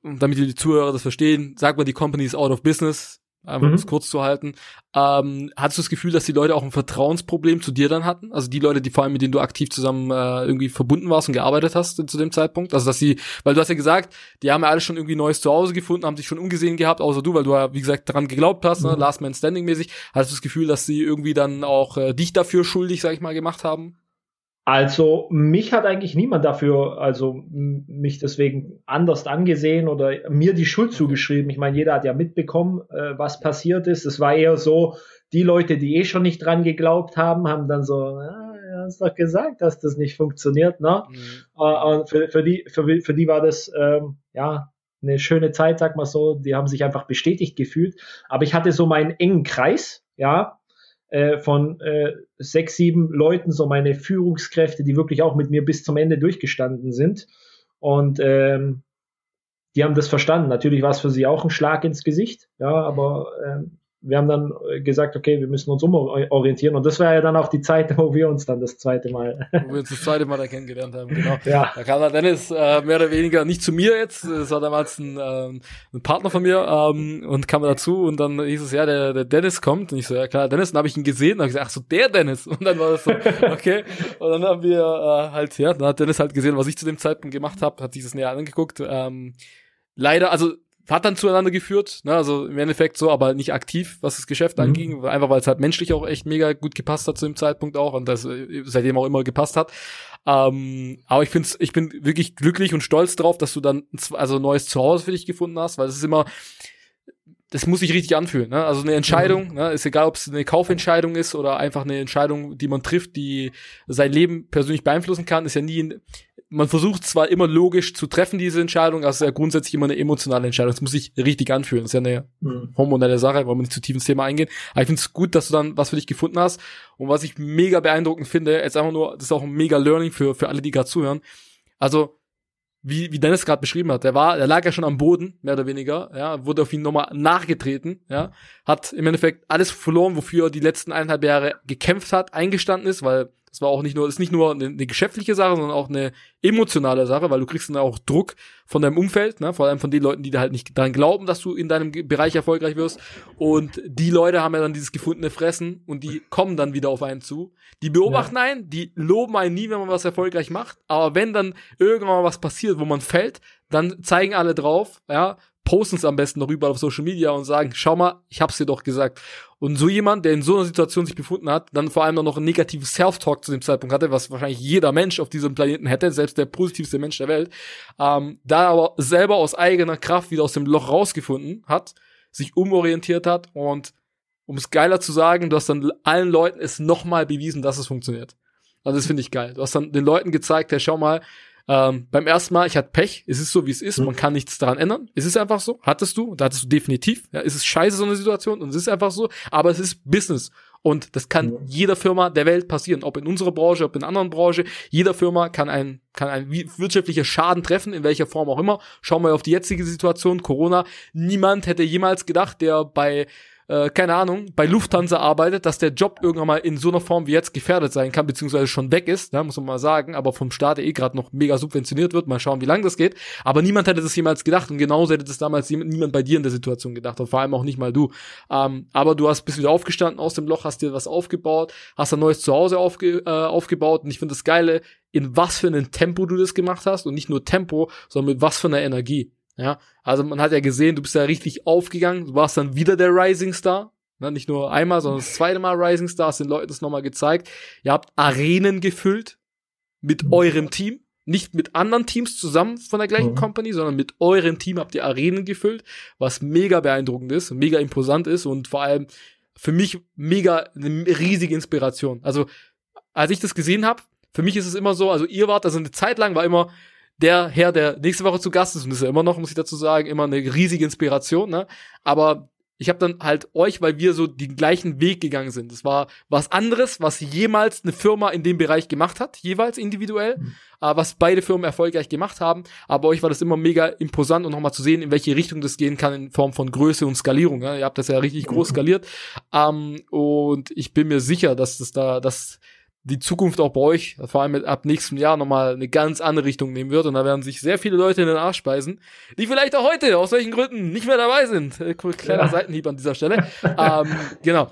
damit die Zuhörer das verstehen, sagt man, die Company ist out of business, einfach um es kurz zu halten. Ähm, hattest du das Gefühl, dass die Leute auch ein Vertrauensproblem zu dir dann hatten? Also die Leute, die vor allem mit denen du aktiv zusammen äh, irgendwie verbunden warst und gearbeitet hast zu dem Zeitpunkt? Also dass sie, weil du hast ja gesagt, die haben ja alle schon irgendwie neues Zuhause gefunden, haben sich schon umgesehen gehabt, außer du, weil du ja, wie gesagt, daran geglaubt hast, ne? mhm. ne? Last Man Standing mäßig. Hattest du das Gefühl, dass sie irgendwie dann auch äh, dich dafür schuldig, sag ich mal, gemacht haben? Also mich hat eigentlich niemand dafür, also mich deswegen anders angesehen oder mir die Schuld zugeschrieben. Ich meine, jeder hat ja mitbekommen, äh, was passiert ist. Es war eher so, die Leute, die eh schon nicht dran geglaubt haben, haben dann so, ah, ja, hast doch gesagt, dass das nicht funktioniert, ne? Mhm. Äh, für, für, die, für, für die war das ähm, ja eine schöne Zeit, sag mal so. Die haben sich einfach bestätigt gefühlt. Aber ich hatte so meinen engen Kreis, ja, äh, von äh, sechs, sieben Leuten, so meine Führungskräfte, die wirklich auch mit mir bis zum Ende durchgestanden sind. Und ähm, die haben das verstanden. Natürlich war es für sie auch ein Schlag ins Gesicht, ja, aber ähm, wir haben dann äh, gesagt, okay, wir müssen uns umorientieren. Und das war ja dann auch die Zeit, [laughs] wo wir uns dann das zweite Mal. [laughs] wo wir uns das zweite Mal da kennengelernt haben, genau. Ja. Da kam dann Dennis äh, mehr oder weniger nicht zu mir jetzt. Das war damals ein, ähm, ein Partner von mir ähm, und kam dazu und dann hieß es, ja, der, der Dennis kommt. Und ich so, ja klar, Dennis. Und dann habe ich ihn gesehen und habe gesagt, ach so, der Dennis. Und dann war das so, [laughs] okay. Und dann haben wir äh, halt, ja, dann hat Dennis halt gesehen, was ich zu dem Zeitpunkt gemacht habe, hat sich das näher angeguckt. Ähm, leider, also hat dann zueinander geführt, ne? also im Endeffekt so, aber nicht aktiv, was das Geschäft mhm. anging, einfach weil es halt menschlich auch echt mega gut gepasst hat zu dem Zeitpunkt auch und das äh, seitdem auch immer gepasst hat. Ähm, aber ich find's, ich bin wirklich glücklich und stolz drauf, dass du dann also ein neues Zuhause für dich gefunden hast, weil es ist immer, das muss sich richtig anfühlen. Ne? Also eine Entscheidung, mhm. ne? ist egal, ob es eine Kaufentscheidung ist oder einfach eine Entscheidung, die man trifft, die sein Leben persönlich beeinflussen kann, ist ja nie, man versucht zwar immer logisch zu treffen, diese Entscheidung, aber es ist ja grundsätzlich immer eine emotionale Entscheidung. Es muss sich richtig anfühlen. Das ist ja eine mhm. hormonelle Sache, wollen wir nicht zu tief ins Thema eingehen. Aber ich finde es gut, dass du dann was für dich gefunden hast. Und was ich mega beeindruckend finde, jetzt einfach nur, das ist auch ein mega Learning für, für alle, die gerade zuhören. Also, wie, wie Dennis gerade beschrieben hat, der war, der lag ja schon am Boden, mehr oder weniger, ja, wurde auf ihn nochmal nachgetreten, ja, hat im Endeffekt alles verloren, wofür er die letzten eineinhalb Jahre gekämpft hat, eingestanden ist, weil Das war auch nicht nur, ist nicht nur eine, eine geschäftliche Sache, sondern auch eine emotionale Sache, weil du kriegst dann auch Druck von deinem Umfeld, ne? vor allem von den Leuten, die da halt nicht daran glauben, dass du in deinem Bereich erfolgreich wirst. Und die Leute haben ja dann dieses gefundene Fressen und die kommen dann wieder auf einen zu. Die beobachten ja. einen, die loben einen nie, wenn man was erfolgreich macht. Aber wenn dann irgendwann mal was passiert, wo man fällt, dann zeigen alle drauf, ja, posten es am besten noch überall auf Social Media und sagen, schau mal, ich hab's dir doch gesagt. Und so jemand, der in so einer Situation sich befunden hat, dann vor allem noch ein negatives Self-Talk zu dem Zeitpunkt hatte, was wahrscheinlich jeder Mensch auf diesem Planeten hätte, selbst der positivste Mensch der Welt, ähm, da aber selber aus eigener Kraft wieder aus dem Loch rausgefunden hat, sich umorientiert hat und um es geiler zu sagen, du hast dann allen Leuten es nochmal bewiesen, dass es funktioniert. Also das finde ich geil. Du hast dann den Leuten gezeigt, hey, schau mal, ähm, beim ersten Mal, ich hatte Pech, es ist so, wie es ist, mhm. man kann nichts daran ändern. Es ist einfach so, hattest du, da hattest du definitiv. Ja, es ist scheiße, so eine Situation, und es ist einfach so, aber es ist Business. Und das kann mhm. jeder Firma der Welt passieren, ob in unserer Branche, ob in anderen Branche. Jeder Firma kann ein, kann ein wirtschaftlicher Schaden treffen, in welcher Form auch immer. Schauen wir auf die jetzige Situation, Corona. Niemand hätte jemals gedacht, der bei äh, keine Ahnung, bei Lufthansa arbeitet, dass der Job irgendwann mal in so einer Form wie jetzt gefährdet sein kann, beziehungsweise schon weg ist, ne, muss man mal sagen, aber vom Staat eh gerade noch mega subventioniert wird. Mal schauen, wie lange das geht. Aber niemand hätte das jemals gedacht und genauso hätte das damals niemand bei dir in der Situation gedacht und vor allem auch nicht mal du. Ähm, aber du hast bist wieder aufgestanden aus dem Loch, hast dir was aufgebaut, hast ein neues Zuhause aufge, äh, aufgebaut und ich finde das Geile, in was für einem Tempo du das gemacht hast und nicht nur Tempo, sondern mit was für einer Energie. Ja, also man hat ja gesehen, du bist ja richtig aufgegangen, du warst dann wieder der Rising Star. Ne, nicht nur einmal, sondern das zweite Mal Rising Star, hast den Leuten das nochmal gezeigt. Ihr habt Arenen gefüllt mit mhm. eurem Team. Nicht mit anderen Teams zusammen von der gleichen mhm. Company, sondern mit eurem Team habt ihr Arenen gefüllt, was mega beeindruckend ist, mega imposant ist und vor allem für mich mega eine riesige Inspiration. Also, als ich das gesehen habe, für mich ist es immer so, also ihr wart, also eine Zeit lang war immer, der Herr, der nächste Woche zu Gast ist, und ist ja immer noch, muss ich dazu sagen, immer eine riesige Inspiration, ne? Aber ich habe dann halt euch, weil wir so den gleichen Weg gegangen sind. Das war was anderes, was jemals eine Firma in dem Bereich gemacht hat, jeweils individuell, mhm. äh, was beide Firmen erfolgreich gemacht haben. Aber euch war das immer mega imposant und nochmal zu sehen, in welche Richtung das gehen kann in Form von Größe und Skalierung. Ja? Ihr habt das ja richtig groß [laughs] skaliert. Ähm, und ich bin mir sicher, dass das da, dass die Zukunft auch bei euch, vor allem ab nächstem Jahr, nochmal eine ganz andere Richtung nehmen wird. Und da werden sich sehr viele Leute in den Arsch speisen, die vielleicht auch heute, aus welchen Gründen, nicht mehr dabei sind. Äh, kleiner ja. Seitenhieb an dieser Stelle. ähm, genau.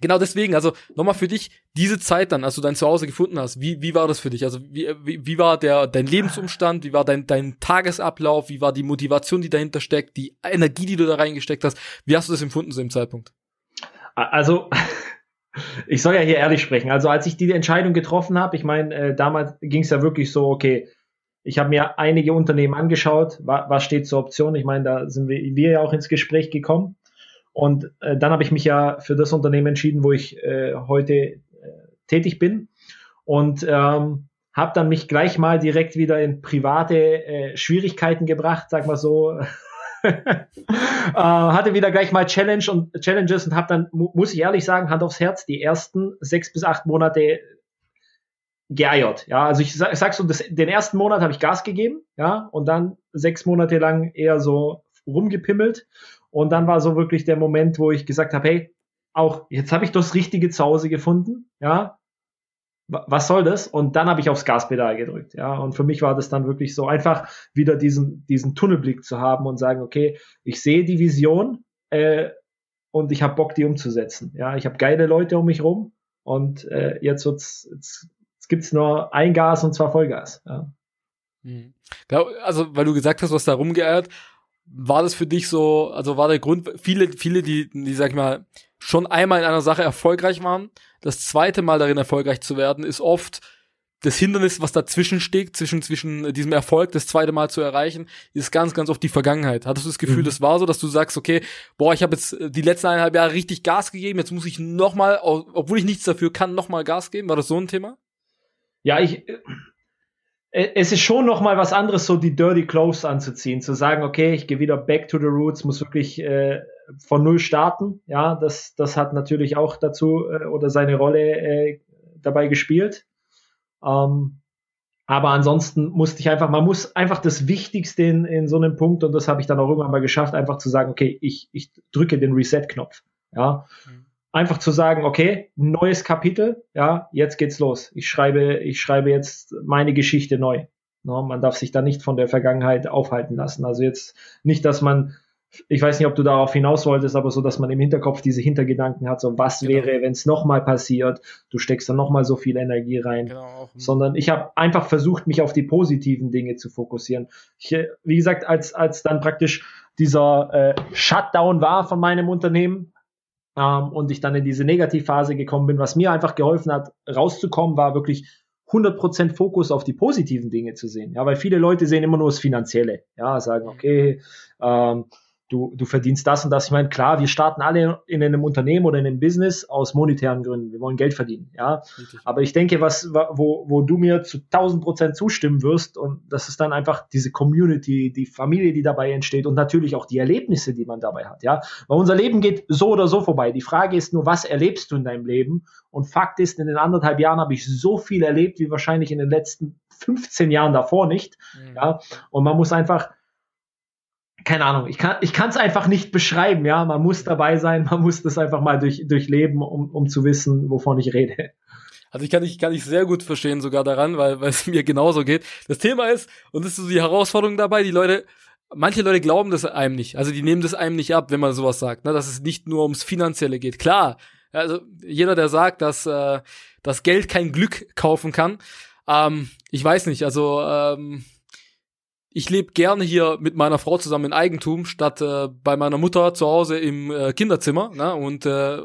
Genau deswegen, also nochmal für dich, diese Zeit dann, als du dein Zuhause gefunden hast, wie, wie war das für dich? Also wie, wie, wie war der, dein Lebensumstand, wie war dein, dein Tagesablauf, wie war die Motivation, die dahinter steckt, die Energie, die du da reingesteckt hast? Wie hast du das empfunden zu dem Zeitpunkt? Also ich soll ja hier ehrlich sprechen. Also als ich die Entscheidung getroffen habe, ich meine, äh, damals ging es ja wirklich so, okay, ich habe mir einige Unternehmen angeschaut, wa was steht zur Option. Ich meine, da sind wir, wir ja auch ins Gespräch gekommen. Und äh, dann habe ich mich ja für das Unternehmen entschieden, wo ich äh, heute äh, tätig bin. Und ähm, habe dann mich gleich mal direkt wieder in private äh, Schwierigkeiten gebracht, sag mal so. [laughs] äh, hatte wieder gleich mal Challenge und Challenges und habe dann, muss ich ehrlich sagen, Hand aufs Herz, die ersten sechs bis acht Monate geeiert. Ja, also ich sag, so, das, den ersten Monat habe ich Gas gegeben, ja, und dann sechs Monate lang eher so rumgepimmelt. Und dann war so wirklich der Moment, wo ich gesagt habe, hey, auch jetzt habe ich das richtige Zuhause gefunden, ja, was soll das? Und dann habe ich aufs Gaspedal gedrückt. Ja, und für mich war das dann wirklich so einfach, wieder diesen, diesen Tunnelblick zu haben und sagen, okay, ich sehe die Vision äh, und ich habe Bock, die umzusetzen. Ja, ich habe geile Leute um mich rum und äh, jetzt wird's, jetzt, jetzt gibt's nur ein Gas und zwar Vollgas. Ja. Mhm. Also, weil du gesagt hast, was da rumgeeiert, war das für dich so, also war der Grund, viele, viele, die, die, sag ich mal, schon einmal in einer Sache erfolgreich waren, das zweite Mal darin erfolgreich zu werden, ist oft das Hindernis, was dazwischen steht, zwischen, zwischen diesem Erfolg, das zweite Mal zu erreichen, ist ganz, ganz oft die Vergangenheit. Hattest du das Gefühl, mhm. das war so, dass du sagst, okay, boah, ich habe jetzt äh, die letzten eineinhalb Jahre richtig Gas gegeben, jetzt muss ich nochmal, obwohl ich nichts dafür kann, nochmal Gas geben? War das so ein Thema? Ja, ich, äh, es ist schon noch mal was anderes, so die Dirty Clothes anzuziehen, zu sagen, okay, ich gehe wieder back to the roots, muss wirklich äh, von null starten. Ja, das, das hat natürlich auch dazu äh, oder seine Rolle äh, dabei gespielt. Ähm, aber ansonsten musste ich einfach, man muss einfach das Wichtigste in, in so einem Punkt, und das habe ich dann auch irgendwann mal geschafft, einfach zu sagen, okay, ich, ich drücke den Reset-Knopf. Ja. Mhm. einfach zu sagen, okay, neues Kapitel, ja, jetzt geht's los. Ich schreibe, ich schreibe jetzt meine Geschichte neu. No, man darf sich da nicht von der Vergangenheit aufhalten lassen. Also jetzt nicht, dass man ich weiß nicht, ob du darauf hinaus wolltest, aber so, dass man im Hinterkopf diese Hintergedanken hat, so was genau. wäre, wenn es nochmal passiert, du steckst dann nochmal so viel Energie rein, genau. sondern ich habe einfach versucht, mich auf die positiven Dinge zu fokussieren. Ich, wie gesagt, als, als dann praktisch dieser äh, Shutdown war von meinem Unternehmen ähm, und ich dann in diese Negativphase gekommen bin, was mir einfach geholfen hat, rauszukommen, war wirklich 100% Fokus auf die positiven Dinge zu sehen. Ja, weil viele Leute sehen immer nur das Finanzielle. Ja, sagen, okay, ähm, du, du verdienst das und das. Ich meine, klar, wir starten alle in einem Unternehmen oder in einem Business aus monetären Gründen. Wir wollen Geld verdienen, ja. Aber ich denke, was, wo, wo du mir zu 1000 Prozent zustimmen wirst und das ist dann einfach diese Community, die Familie, die dabei entsteht und natürlich auch die Erlebnisse, die man dabei hat, ja. Weil unser Leben geht so oder so vorbei. Die Frage ist nur, was erlebst du in deinem Leben? Und Fakt ist, in den anderthalb Jahren habe ich so viel erlebt, wie wahrscheinlich in den letzten 15 Jahren davor nicht, mhm. ja. Und man muss einfach, keine Ahnung, ich kann ich kann es einfach nicht beschreiben, ja, man muss dabei sein, man muss das einfach mal durch durchleben, um, um zu wissen, wovon ich rede. Also ich kann ich kann ich sehr gut verstehen sogar daran, weil weil es [laughs] mir genauso geht. Das Thema ist und das ist so die Herausforderung dabei, die Leute manche Leute glauben das einem nicht. Also die nehmen das einem nicht ab, wenn man sowas sagt, ne, dass es nicht nur ums finanzielle geht. Klar, also jeder der sagt, dass äh, das Geld kein Glück kaufen kann, ähm, ich weiß nicht, also ähm, ich lebe gerne hier mit meiner Frau zusammen in Eigentum, statt äh, bei meiner Mutter zu Hause im äh, Kinderzimmer. Ne? Und äh,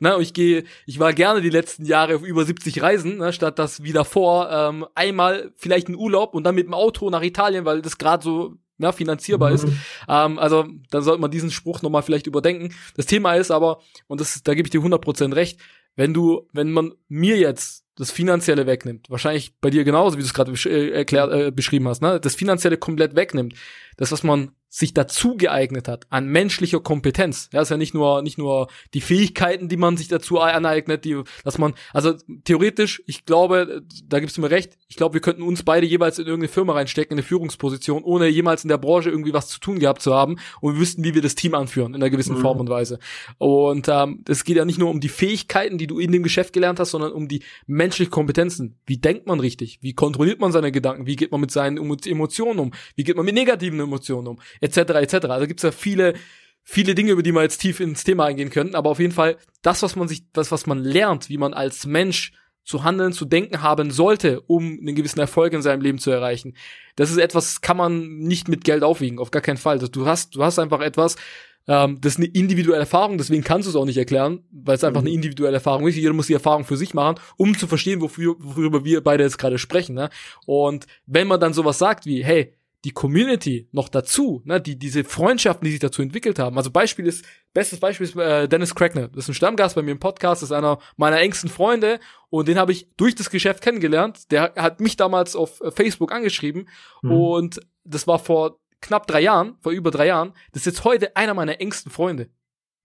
ne, ich gehe, ich war gerne die letzten Jahre auf über 70 Reisen, ne? statt das wie davor ähm, einmal vielleicht in Urlaub und dann mit dem Auto nach Italien, weil das gerade so ja, finanzierbar mhm. ist. Ähm, also da sollte man diesen Spruch nochmal vielleicht überdenken. Das Thema ist aber, und das, da gebe ich dir 100% recht, wenn du, wenn man mir jetzt das Finanzielle wegnimmt, wahrscheinlich bei dir genauso, wie du es gerade besch äh, erklärt, äh, beschrieben hast, ne? das Finanzielle komplett wegnimmt, das, was man sich dazu geeignet hat an menschlicher Kompetenz. Ja, ist ja nicht nur nicht nur die Fähigkeiten, die man sich dazu aneignet, die dass man also theoretisch, ich glaube, da gibst du mir recht. Ich glaube, wir könnten uns beide jeweils in irgendeine Firma reinstecken, in eine Führungsposition, ohne jemals in der Branche irgendwie was zu tun gehabt zu haben und wir wüssten, wie wir das Team anführen in einer gewissen mhm. Form und Weise. Und ähm, es geht ja nicht nur um die Fähigkeiten, die du in dem Geschäft gelernt hast, sondern um die menschlichen Kompetenzen. Wie denkt man richtig? Wie kontrolliert man seine Gedanken? Wie geht man mit seinen Emotionen um? Wie geht man mit negativen Emotionen um? etc. etc. Also gibt's ja viele viele Dinge, über die wir jetzt tief ins Thema eingehen können, aber auf jeden Fall das, was man sich, das, was man lernt, wie man als Mensch zu handeln, zu denken haben sollte, um einen gewissen Erfolg in seinem Leben zu erreichen. Das ist etwas, kann man nicht mit Geld aufwiegen, auf gar keinen Fall. Du hast, du hast einfach etwas, ähm, das ist eine individuelle Erfahrung, deswegen kannst du es auch nicht erklären, weil es einfach mhm. eine individuelle Erfahrung ist. Jeder muss die Erfahrung für sich machen, um zu verstehen, wofür, worüber wir beide jetzt gerade sprechen. Ne? Und wenn man dann sowas sagt wie, hey, die Community noch dazu, ne, die diese Freundschaften, die sich dazu entwickelt haben. Also Beispiel ist, bestes Beispiel ist äh, Dennis Crackner. Das ist ein Stammgast bei mir im Podcast, das ist einer meiner engsten Freunde und den habe ich durch das Geschäft kennengelernt. Der hat mich damals auf äh, Facebook angeschrieben mhm. und das war vor knapp drei Jahren, vor über drei Jahren. Das ist jetzt heute einer meiner engsten Freunde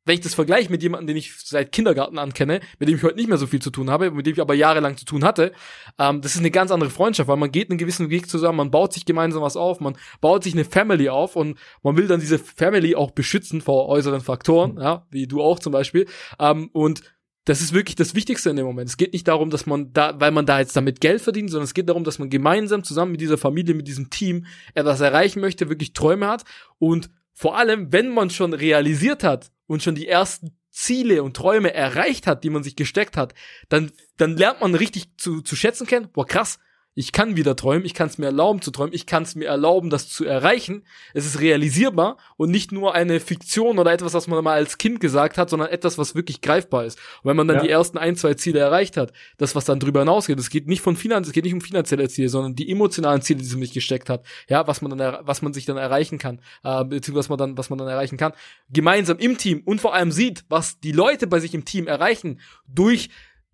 wenn ich das vergleiche mit jemandem, den ich seit Kindergarten ankenne, mit dem ich heute nicht mehr so viel zu tun habe, mit dem ich aber jahrelang zu tun hatte, ähm, das ist eine ganz andere Freundschaft, weil man geht einen gewissen Weg zusammen, man baut sich gemeinsam was auf, man baut sich eine Family auf und man will dann diese Family auch beschützen vor äußeren Faktoren, ja, wie du auch zum Beispiel. Ähm, und das ist wirklich das Wichtigste in dem Moment. Es geht nicht darum, dass man da, weil man da jetzt damit Geld verdient, sondern es geht darum, dass man gemeinsam zusammen mit dieser Familie, mit diesem Team etwas erreichen möchte, wirklich Träume hat und vor allem, wenn man schon realisiert hat und schon die ersten Ziele und Träume erreicht hat, die man sich gesteckt hat, dann, dann lernt man richtig zu, zu schätzen kennen, boah krass, ich kann wieder träumen, ich kann es mir erlauben zu träumen, ich kann es mir erlauben, das zu erreichen. Es ist realisierbar und nicht nur eine Fiktion oder etwas, was man mal als Kind gesagt hat, sondern etwas, was wirklich greifbar ist. Und wenn man dann ja. die ersten ein, zwei Ziele erreicht hat, das, was dann drüber hinausgeht, es geht nicht von Finanz, es geht nicht um finanzielle Ziele, sondern die emotionalen Ziele, die man sich gesteckt hat, ja, was man dann, was man sich dann erreichen kann, äh, beziehungsweise was man dann, was man dann erreichen kann, gemeinsam im Team und vor allem sieht, was die Leute bei sich im Team erreichen durch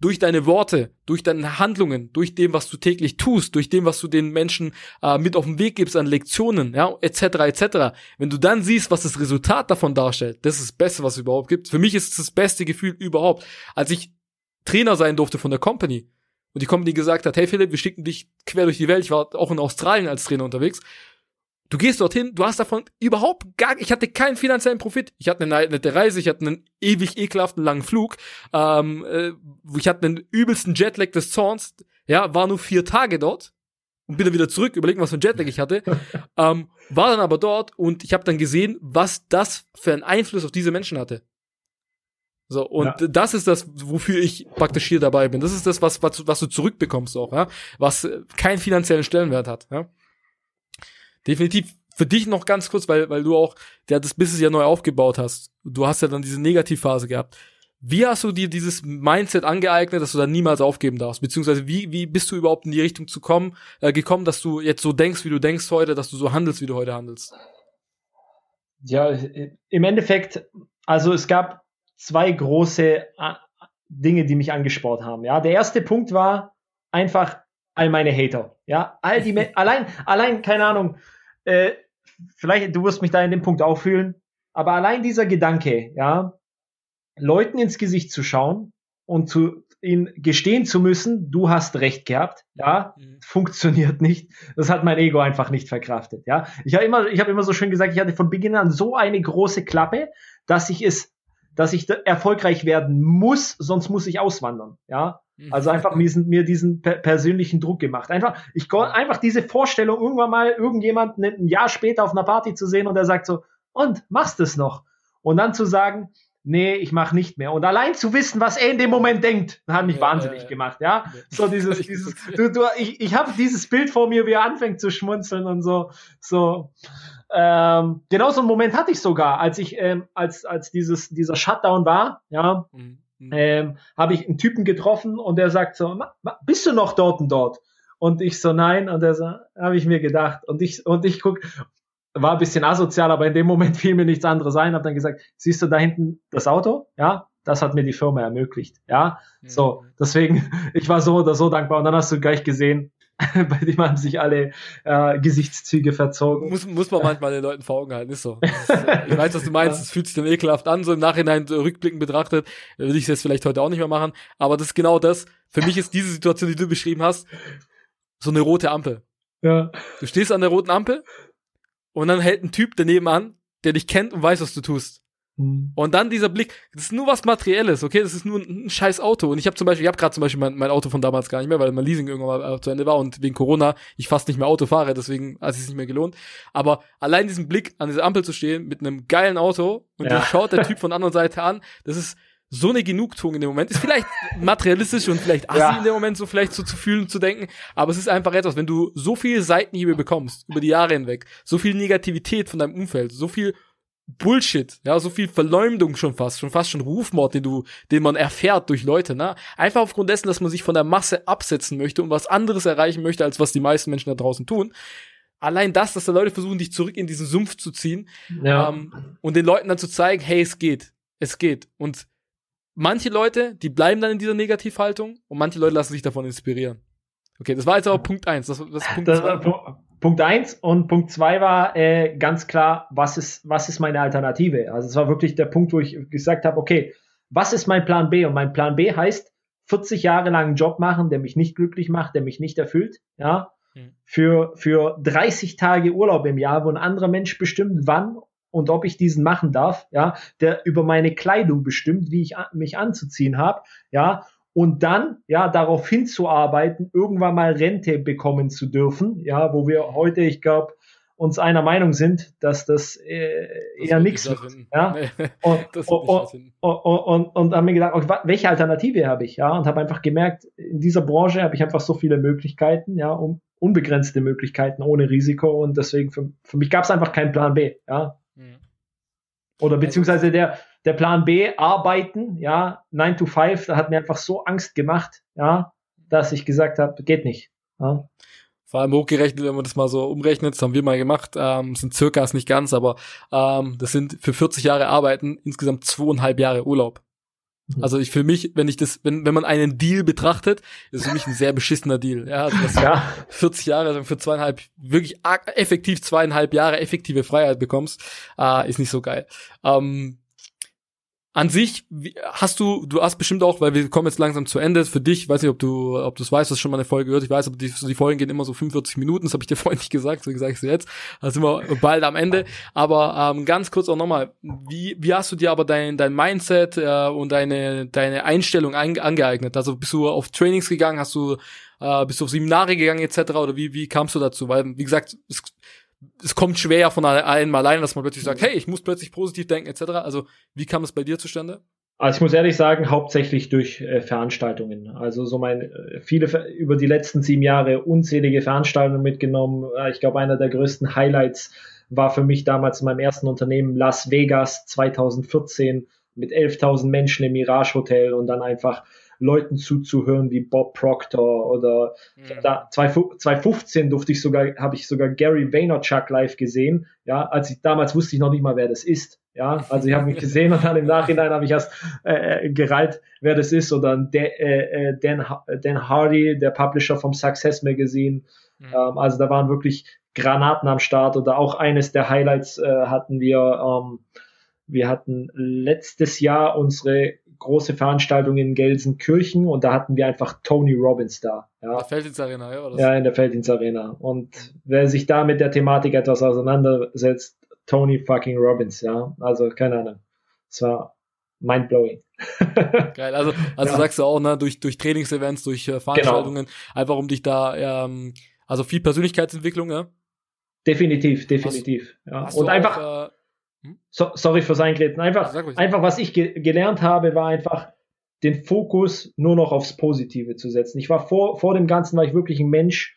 durch deine Worte, durch deine Handlungen, durch dem, was du täglich tust, durch dem, was du den Menschen äh, mit auf den Weg gibst an Lektionen, ja, etc., etc. Wenn du dann siehst, was das Resultat davon darstellt, das ist das Beste, was es überhaupt gibt. Für mich ist es das beste Gefühl überhaupt. Als ich Trainer sein durfte von der Company und die Company gesagt hat, hey Philipp, wir schicken dich quer durch die Welt. Ich war auch in Australien als Trainer unterwegs. Du gehst dorthin, du hast davon überhaupt gar, ich hatte keinen finanziellen Profit. Ich hatte eine nette Reise, ich hatte einen ewig ekelhaften langen Flug, ähm, äh, ich hatte einen übelsten Jetlag des Zorns, ja, war nur vier Tage dort und bin dann wieder zurück, überlegen, was für ein Jetlag ich hatte, [laughs] ähm, war dann aber dort und ich habe dann gesehen, was das für einen Einfluss auf diese Menschen hatte. So, und ja. das ist das, wofür ich praktisch hier dabei bin. Das ist das, was, was, was du zurückbekommst auch, ja, was keinen finanziellen Stellenwert hat, ja. Definitiv für dich noch ganz kurz, weil, weil du auch der das Business ja neu aufgebaut hast. Du hast ja dann diese Negativphase gehabt. Wie hast du dir dieses Mindset angeeignet, dass du dann niemals aufgeben darfst? Beziehungsweise wie, wie bist du überhaupt in die Richtung zu kommen, äh, gekommen, dass du jetzt so denkst, wie du denkst heute, dass du so handelst, wie du heute handelst? Ja, im Endeffekt, also es gab zwei große äh, Dinge, die mich angespornt haben. Ja, der erste Punkt war einfach all meine Hater. Ja, all die, [laughs] allein, allein, keine Ahnung, äh, vielleicht, du wirst mich da in dem Punkt auch fühlen, aber allein dieser Gedanke, ja, Leuten ins Gesicht zu schauen und zu ihnen gestehen zu müssen, du hast recht gehabt, ja, mhm. funktioniert nicht. Das hat mein Ego einfach nicht verkraftet, ja. Ich habe immer, ich habe immer so schön gesagt, ich hatte von Beginn an so eine große Klappe, dass ich es, dass ich erfolgreich werden muss, sonst muss ich auswandern, ja. Mhm. Also einfach mir, mir diesen per persönlichen Druck gemacht. Einfach, ich einfach diese Vorstellung, irgendwann mal irgendjemanden ein Jahr später auf einer Party zu sehen und der sagt so, und machst es noch? Und dann zu sagen, nee, ich mache nicht mehr. Und allein zu wissen, was er in dem Moment denkt, hat mich ja, wahnsinnig ja, gemacht, ja. So dieses, [laughs] dieses, du, du, ich, ich habe dieses Bild vor mir, wie er anfängt zu schmunzeln und so, so. Ähm, genau so einen Moment hatte ich sogar, als ich, ähm, als, als dieses, dieser Shutdown war, ja, mhm. ähm, habe ich einen Typen getroffen und der sagt so, bist du noch dort und dort? Und ich so, nein, und er so, habe ich mir gedacht. Und ich, und ich guck, war ein bisschen asozial, aber in dem Moment [laughs] fiel mir nichts anderes ein, habe dann gesagt, siehst du da hinten das Auto? Ja, das hat mir die Firma ermöglicht. Ja, mhm. so, deswegen, [laughs] ich war so oder so dankbar. Und dann hast du gleich gesehen, [laughs] bei dem haben sich alle äh, Gesichtszüge verzogen. Muss, muss man manchmal den Leuten vor Augen halten, ist so. Ist, ich weiß, was du meinst, [laughs] es fühlt sich dann ekelhaft an, so im Nachhinein so rückblickend betrachtet, würde ich es jetzt vielleicht heute auch nicht mehr machen, aber das ist genau das. Für mich ist diese Situation, die du beschrieben hast, so eine rote Ampel. Ja. Du stehst an der roten Ampel und dann hält ein Typ daneben an, der dich kennt und weiß, was du tust. Mhm. Und dann dieser Blick, das ist nur was Materielles, okay? Das ist nur ein, ein scheiß Auto. Und ich habe zum Beispiel, ich habe gerade zum Beispiel mein, mein Auto von damals gar nicht mehr, weil mein Leasing irgendwann mal zu Ende war und wegen Corona ich fast nicht mehr Auto fahre, deswegen hat es nicht mehr gelohnt. Aber allein diesen Blick an dieser Ampel zu stehen mit einem geilen Auto und ja. schaut der Typ von der anderen Seite an, das ist so eine Genugtuung in dem Moment. Ist vielleicht [laughs] materialistisch und vielleicht assi ja. in dem Moment so vielleicht so zu fühlen und zu denken, aber es ist einfach etwas, wenn du so viele Seitenhiebe bekommst über die Jahre hinweg, so viel Negativität von deinem Umfeld, so viel Bullshit, ja, so viel Verleumdung schon fast, schon fast schon Rufmord, den du, den man erfährt durch Leute, ne? Einfach aufgrund dessen, dass man sich von der Masse absetzen möchte und was anderes erreichen möchte, als was die meisten Menschen da draußen tun. Allein das, dass da Leute versuchen, dich zurück in diesen Sumpf zu ziehen ja. ähm, und den Leuten dann zu zeigen, hey, es geht, es geht. Und manche Leute, die bleiben dann in dieser Negativhaltung und manche Leute lassen sich davon inspirieren. Okay, das war jetzt aber Punkt eins. Das, das, Punkt das war Punkt eins und Punkt zwei war äh, ganz klar, was ist, was ist meine Alternative? Also es war wirklich der Punkt, wo ich gesagt habe, okay, was ist mein Plan B? Und mein Plan B heißt 40 Jahre lang einen Job machen, der mich nicht glücklich macht, der mich nicht erfüllt, ja, hm. für, für 30 Tage Urlaub im Jahr, wo ein anderer Mensch bestimmt, wann und ob ich diesen machen darf, ja, der über meine Kleidung bestimmt, wie ich mich anzuziehen habe, ja, und dann ja darauf hinzuarbeiten, irgendwann mal Rente bekommen zu dürfen, ja, wo wir heute, ich glaube, uns einer Meinung sind, dass das äh, eher nichts wird. Ja? [laughs] [laughs] und, und, und, und, haben mir gedacht, okay, welche Alternative habe ich? Ja, und habe einfach gemerkt, in dieser Branche habe ich einfach so viele Möglichkeiten, ja, um unbegrenzte Möglichkeiten ohne Risiko und deswegen für, für mich gab es einfach keinen Plan B. Ja, oder beziehungsweise der, der Plan B, arbeiten, ja, 9 to 5, da hat mir einfach so Angst gemacht, ja, dass ich gesagt habe, geht nicht. Ja. Vor allem hochgerechnet, wenn man das mal so umrechnet, das haben wir mal gemacht, ähm, sind circa ist nicht ganz, aber ähm, das sind für 40 Jahre Arbeiten insgesamt zweieinhalb Jahre Urlaub. Mhm. Also ich für mich, wenn ich das, wenn, wenn man einen Deal betrachtet, ist für mich ein sehr beschissener Deal. Ja, also dass ja. 40 Jahre also für zweieinhalb, wirklich effektiv zweieinhalb Jahre effektive Freiheit bekommst, äh, ist nicht so geil. Ähm, an sich hast du, du hast bestimmt auch, weil wir kommen jetzt langsam zu Ende, für dich, weiß nicht, ob du, ob du es weißt, hast schon mal eine Folge gehört, ich weiß, aber die, die Folgen gehen immer so 45 Minuten, das habe ich dir [laughs] vorhin nicht gesagt, so sage ich es jetzt, da sind wir bald am Ende, aber ähm, ganz kurz auch nochmal, wie, wie hast du dir aber dein, dein Mindset äh, und deine, deine Einstellung ein, angeeignet, also bist du auf Trainings gegangen, hast du, äh, bist du auf Seminare gegangen etc. oder wie, wie kamst du dazu, weil, wie gesagt, es, es kommt schwer von einem allein, dass man plötzlich sagt, hey, ich muss plötzlich positiv denken, etc. Also, wie kam es bei dir zustande? Also ich muss ehrlich sagen, hauptsächlich durch äh, Veranstaltungen. Also so mein äh, viele über die letzten sieben Jahre unzählige Veranstaltungen mitgenommen. Äh, ich glaube, einer der größten Highlights war für mich damals in meinem ersten Unternehmen Las Vegas 2014 mit 11.000 Menschen im Mirage Hotel und dann einfach Leuten zuzuhören wie Bob Proctor oder mhm. da, 2015 durfte ich sogar, habe ich sogar Gary Vaynerchuk live gesehen. Ja, als ich damals wusste ich noch nicht mal, wer das ist. Ja, also ich habe mich gesehen und dann im Nachhinein habe ich erst äh, äh gereilt, wer das ist. Oder Dan, äh, äh, Dan, Dan Hardy, der Publisher vom Success Magazine. Mhm. Ähm, also da waren wirklich Granaten am Start. Oder auch eines der Highlights äh, hatten wir. Ähm, wir hatten letztes Jahr unsere große Veranstaltung in Gelsenkirchen und da hatten wir einfach Tony Robbins da. Ja. In der Feldins Arena, ja? Oder? Ja, in der Feldins Arena. Und wer sich da mit der Thematik etwas auseinandersetzt, Tony fucking Robbins, ja. Also, keine Ahnung. Es war mindblowing. [laughs] Geil, also, also ja. sagst du auch, ne, durch, durch Trainingsevents, durch äh, Veranstaltungen, genau. einfach um dich da, ähm, also viel Persönlichkeitsentwicklung, ja? Definitiv, definitiv. Hast, ja. Hast und einfach, auch, äh, so, sorry fürs Eingreifen. Einfach, einfach, was ich ge gelernt habe, war einfach, den Fokus nur noch aufs Positive zu setzen. Ich war vor, vor dem Ganzen, war ich wirklich ein Mensch.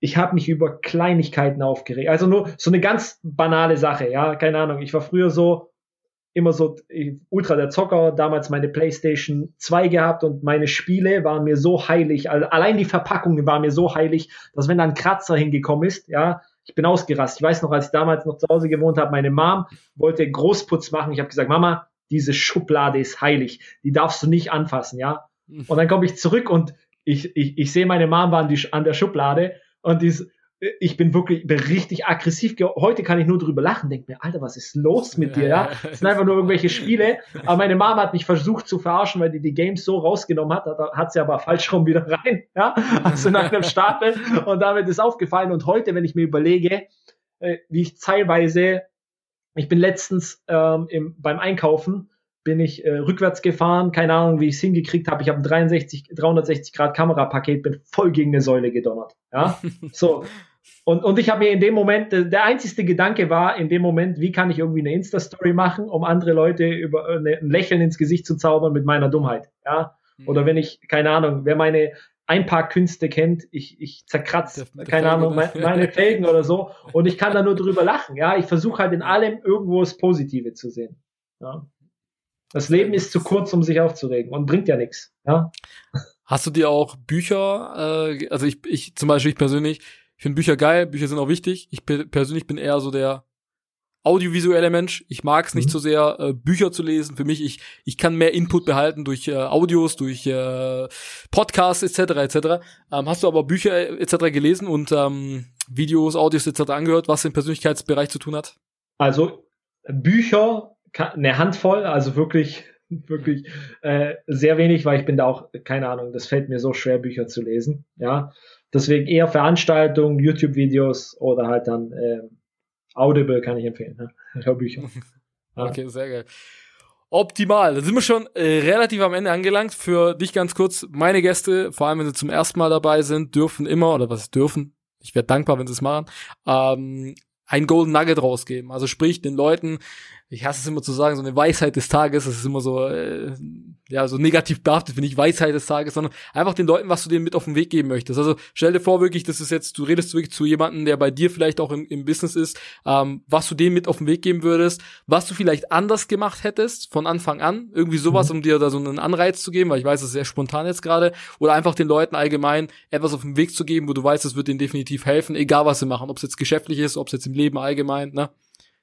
Ich habe mich über Kleinigkeiten aufgeregt. Also nur so eine ganz banale Sache, ja, keine Ahnung. Ich war früher so, immer so ultra der Zocker, damals meine PlayStation 2 gehabt und meine Spiele waren mir so heilig, also allein die Verpackungen waren mir so heilig, dass wenn da ein Kratzer hingekommen ist, ja, ich bin ausgerastet. Ich weiß noch, als ich damals noch zu Hause gewohnt habe, meine Mom wollte Großputz machen. Ich habe gesagt, Mama, diese Schublade ist heilig. Die darfst du nicht anfassen, ja? Mhm. Und dann komme ich zurück und ich, ich, ich sehe meine Mom war an, die, an der Schublade und die ist, ich bin wirklich bin richtig aggressiv. Heute kann ich nur drüber lachen, denke mir, Alter, was ist los mit dir? Ja, das sind einfach nur irgendwelche Spiele. Aber meine Mama hat mich versucht zu verarschen, weil die die Games so rausgenommen hat. Da hat sie aber falsch rum wieder rein. Ja, also nach einem Stapel. Und damit ist aufgefallen. Und heute, wenn ich mir überlege, äh, wie ich teilweise, ich bin letztens ähm, im, beim Einkaufen bin ich äh, rückwärts gefahren, keine Ahnung, wie ich es hingekriegt habe. Ich habe ein 63, 360 Grad Kamerapaket, bin voll gegen eine Säule gedonnert. Ja, so. Und, und ich habe mir in dem Moment, der einzigste Gedanke war in dem Moment, wie kann ich irgendwie eine Insta-Story machen, um andere Leute über äh, ein Lächeln ins Gesicht zu zaubern mit meiner Dummheit. Ja, mhm. oder wenn ich, keine Ahnung, wer meine Einparkkünste kennt, ich, ich zerkratze, keine Ahnung, meine, meine Felgen oder so [laughs] und ich kann da nur drüber lachen. Ja, ich versuche halt in allem irgendwo das Positive zu sehen. Ja. Das Leben ist zu kurz, um sich aufzuregen und bringt ja nichts. Ja? Hast du dir auch Bücher, äh, also ich, ich zum Beispiel ich persönlich, ich finde Bücher geil, Bücher sind auch wichtig. Ich persönlich bin eher so der audiovisuelle Mensch. Ich mag es nicht mhm. so sehr, äh, Bücher zu lesen. Für mich, ich, ich kann mehr Input behalten durch äh, Audios, durch äh, Podcasts etc. etc. Ähm, hast du aber Bücher äh, etc. gelesen und ähm, Videos, Audios etc. angehört, was im Persönlichkeitsbereich zu tun hat? Also Bücher eine Handvoll, also wirklich, wirklich äh, sehr wenig, weil ich bin da auch, keine Ahnung, das fällt mir so schwer, Bücher zu lesen. Ja, deswegen eher Veranstaltungen, YouTube-Videos oder halt dann äh, Audible kann ich empfehlen, ne? [laughs] Hörbücher. Ja. [laughs] Okay, sehr geil. Optimal. Da sind wir schon äh, relativ am Ende angelangt. Für dich ganz kurz, meine Gäste, vor allem wenn sie zum ersten Mal dabei sind, dürfen immer, oder was dürfen, ich wäre dankbar, wenn sie es machen, ähm, ein Golden Nugget rausgeben. Also sprich, den Leuten ich hasse es immer zu sagen, so eine Weisheit des Tages, das ist immer so, äh, ja, so negativ behaftet, finde ich, Weisheit des Tages, sondern einfach den Leuten, was du denen mit auf den Weg geben möchtest. Also stell dir vor, wirklich, das ist jetzt, du redest wirklich zu jemandem, der bei dir vielleicht auch im, im Business ist, ähm, was du dem mit auf den Weg geben würdest, was du vielleicht anders gemacht hättest von Anfang an, irgendwie sowas, mhm. um dir da so einen Anreiz zu geben, weil ich weiß, das ist sehr spontan jetzt gerade, oder einfach den Leuten allgemein etwas auf den Weg zu geben, wo du weißt, es wird ihnen definitiv helfen, egal was sie machen, ob es jetzt geschäftlich ist, ob es jetzt im Leben allgemein, ne?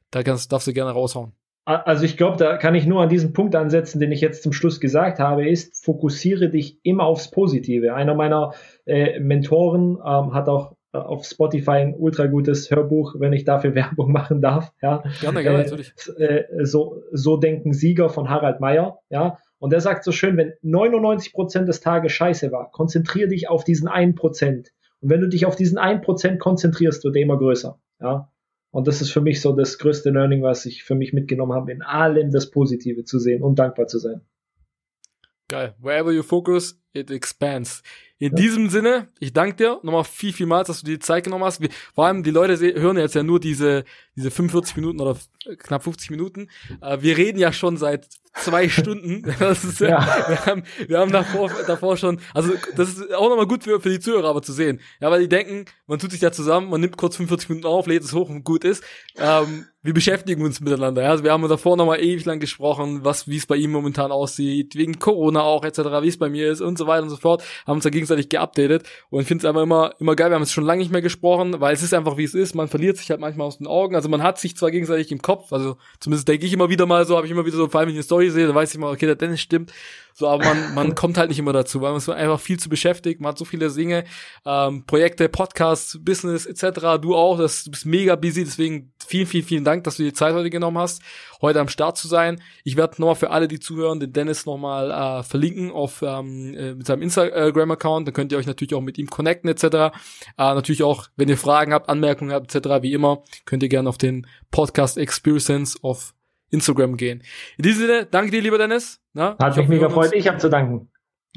Da kannst, darfst du gerne raushauen. Also ich glaube, da kann ich nur an diesem Punkt ansetzen, den ich jetzt zum Schluss gesagt habe, ist, fokussiere dich immer aufs Positive. Einer meiner äh, Mentoren ähm, hat auch äh, auf Spotify ein ultra gutes Hörbuch, wenn ich dafür [laughs] Werbung machen darf. Ja, gerne, gerne, natürlich. Äh, so, so denken Sieger von Harald Meyer. Ja, und er sagt so schön, wenn 99 Prozent des Tages scheiße war, konzentriere dich auf diesen einen Prozent. Und wenn du dich auf diesen einen Prozent konzentrierst, wird er immer größer. Ja, und das ist für mich so das größte Learning, was ich für mich mitgenommen habe, in allem das Positive zu sehen und dankbar zu sein. Geil. Wherever you focus, it expands. In ja. diesem Sinne, ich danke dir nochmal viel, vielmals, dass du dir die Zeit genommen hast. Wir, vor allem die Leute hören jetzt ja nur diese, diese 45 Minuten oder knapp 50 Minuten. Äh, wir reden ja schon seit zwei Stunden. [laughs] Das ist ja, ja. Wir, haben, wir haben davor, davor schon, also das ist auch nochmal gut für, für die Zuhörer aber zu sehen. Ja, weil die denken, man tut sich da zusammen, man nimmt kurz 45 Minuten auf, lädt es hoch und gut ist. Ähm, wir beschäftigen uns miteinander. Also wir haben davor nochmal ewig lang gesprochen, was wie es bei ihm momentan aussieht, wegen Corona auch etc., wie es bei mir ist und so weiter und so fort. Haben uns da gegenseitig geupdatet und ich finde es einfach immer immer geil. Wir haben es schon lange nicht mehr gesprochen, weil es ist einfach wie es ist. Man verliert sich halt manchmal aus den Augen. Also man hat sich zwar gegenseitig im Kopf, also zumindest denke ich immer wieder mal so, habe ich immer wieder so, vor allem wenn ich eine Story sehe, dann weiß ich mal, okay, der Dennis stimmt. So, aber man, man [laughs] kommt halt nicht immer dazu, weil man ist einfach viel zu beschäftigt, man hat so viele Dinge, ähm, Projekte, Podcasts, Business etc. Du auch, das, du bist mega busy, deswegen vielen, vielen, vielen Dank, dass du dir Zeit heute genommen hast, heute am Start zu sein. Ich werde nochmal für alle, die zuhören, den Dennis nochmal äh, verlinken auf ähm, äh, mit seinem Instagram-Account. Dann könnt ihr euch natürlich auch mit ihm connecten etc. Äh, natürlich auch, wenn ihr Fragen habt, Anmerkungen habt etc. Wie immer, könnt ihr gerne auf den Podcast Experience auf Instagram gehen. In diesem Sinne, danke dir, lieber Dennis. Na, Hat mich mega gefreut. Ich habe zu danken.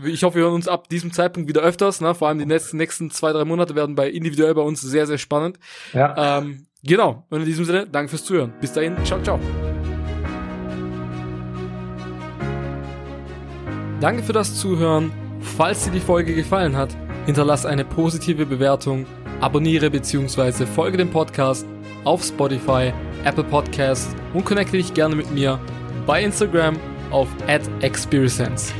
Ich hoffe, wir hören uns ab diesem Zeitpunkt wieder öfters. Ne? Vor allem die nächsten, nächsten zwei, drei Monate werden bei individuell bei uns sehr, sehr spannend. Ja. Ähm, genau. Und in diesem Sinne, danke fürs Zuhören. Bis dahin, ciao, ciao. Danke für das Zuhören. Falls dir die Folge gefallen hat, hinterlass eine positive Bewertung, abonniere bzw. folge dem Podcast auf Spotify, Apple Podcasts und connecte dich gerne mit mir bei Instagram auf @experience.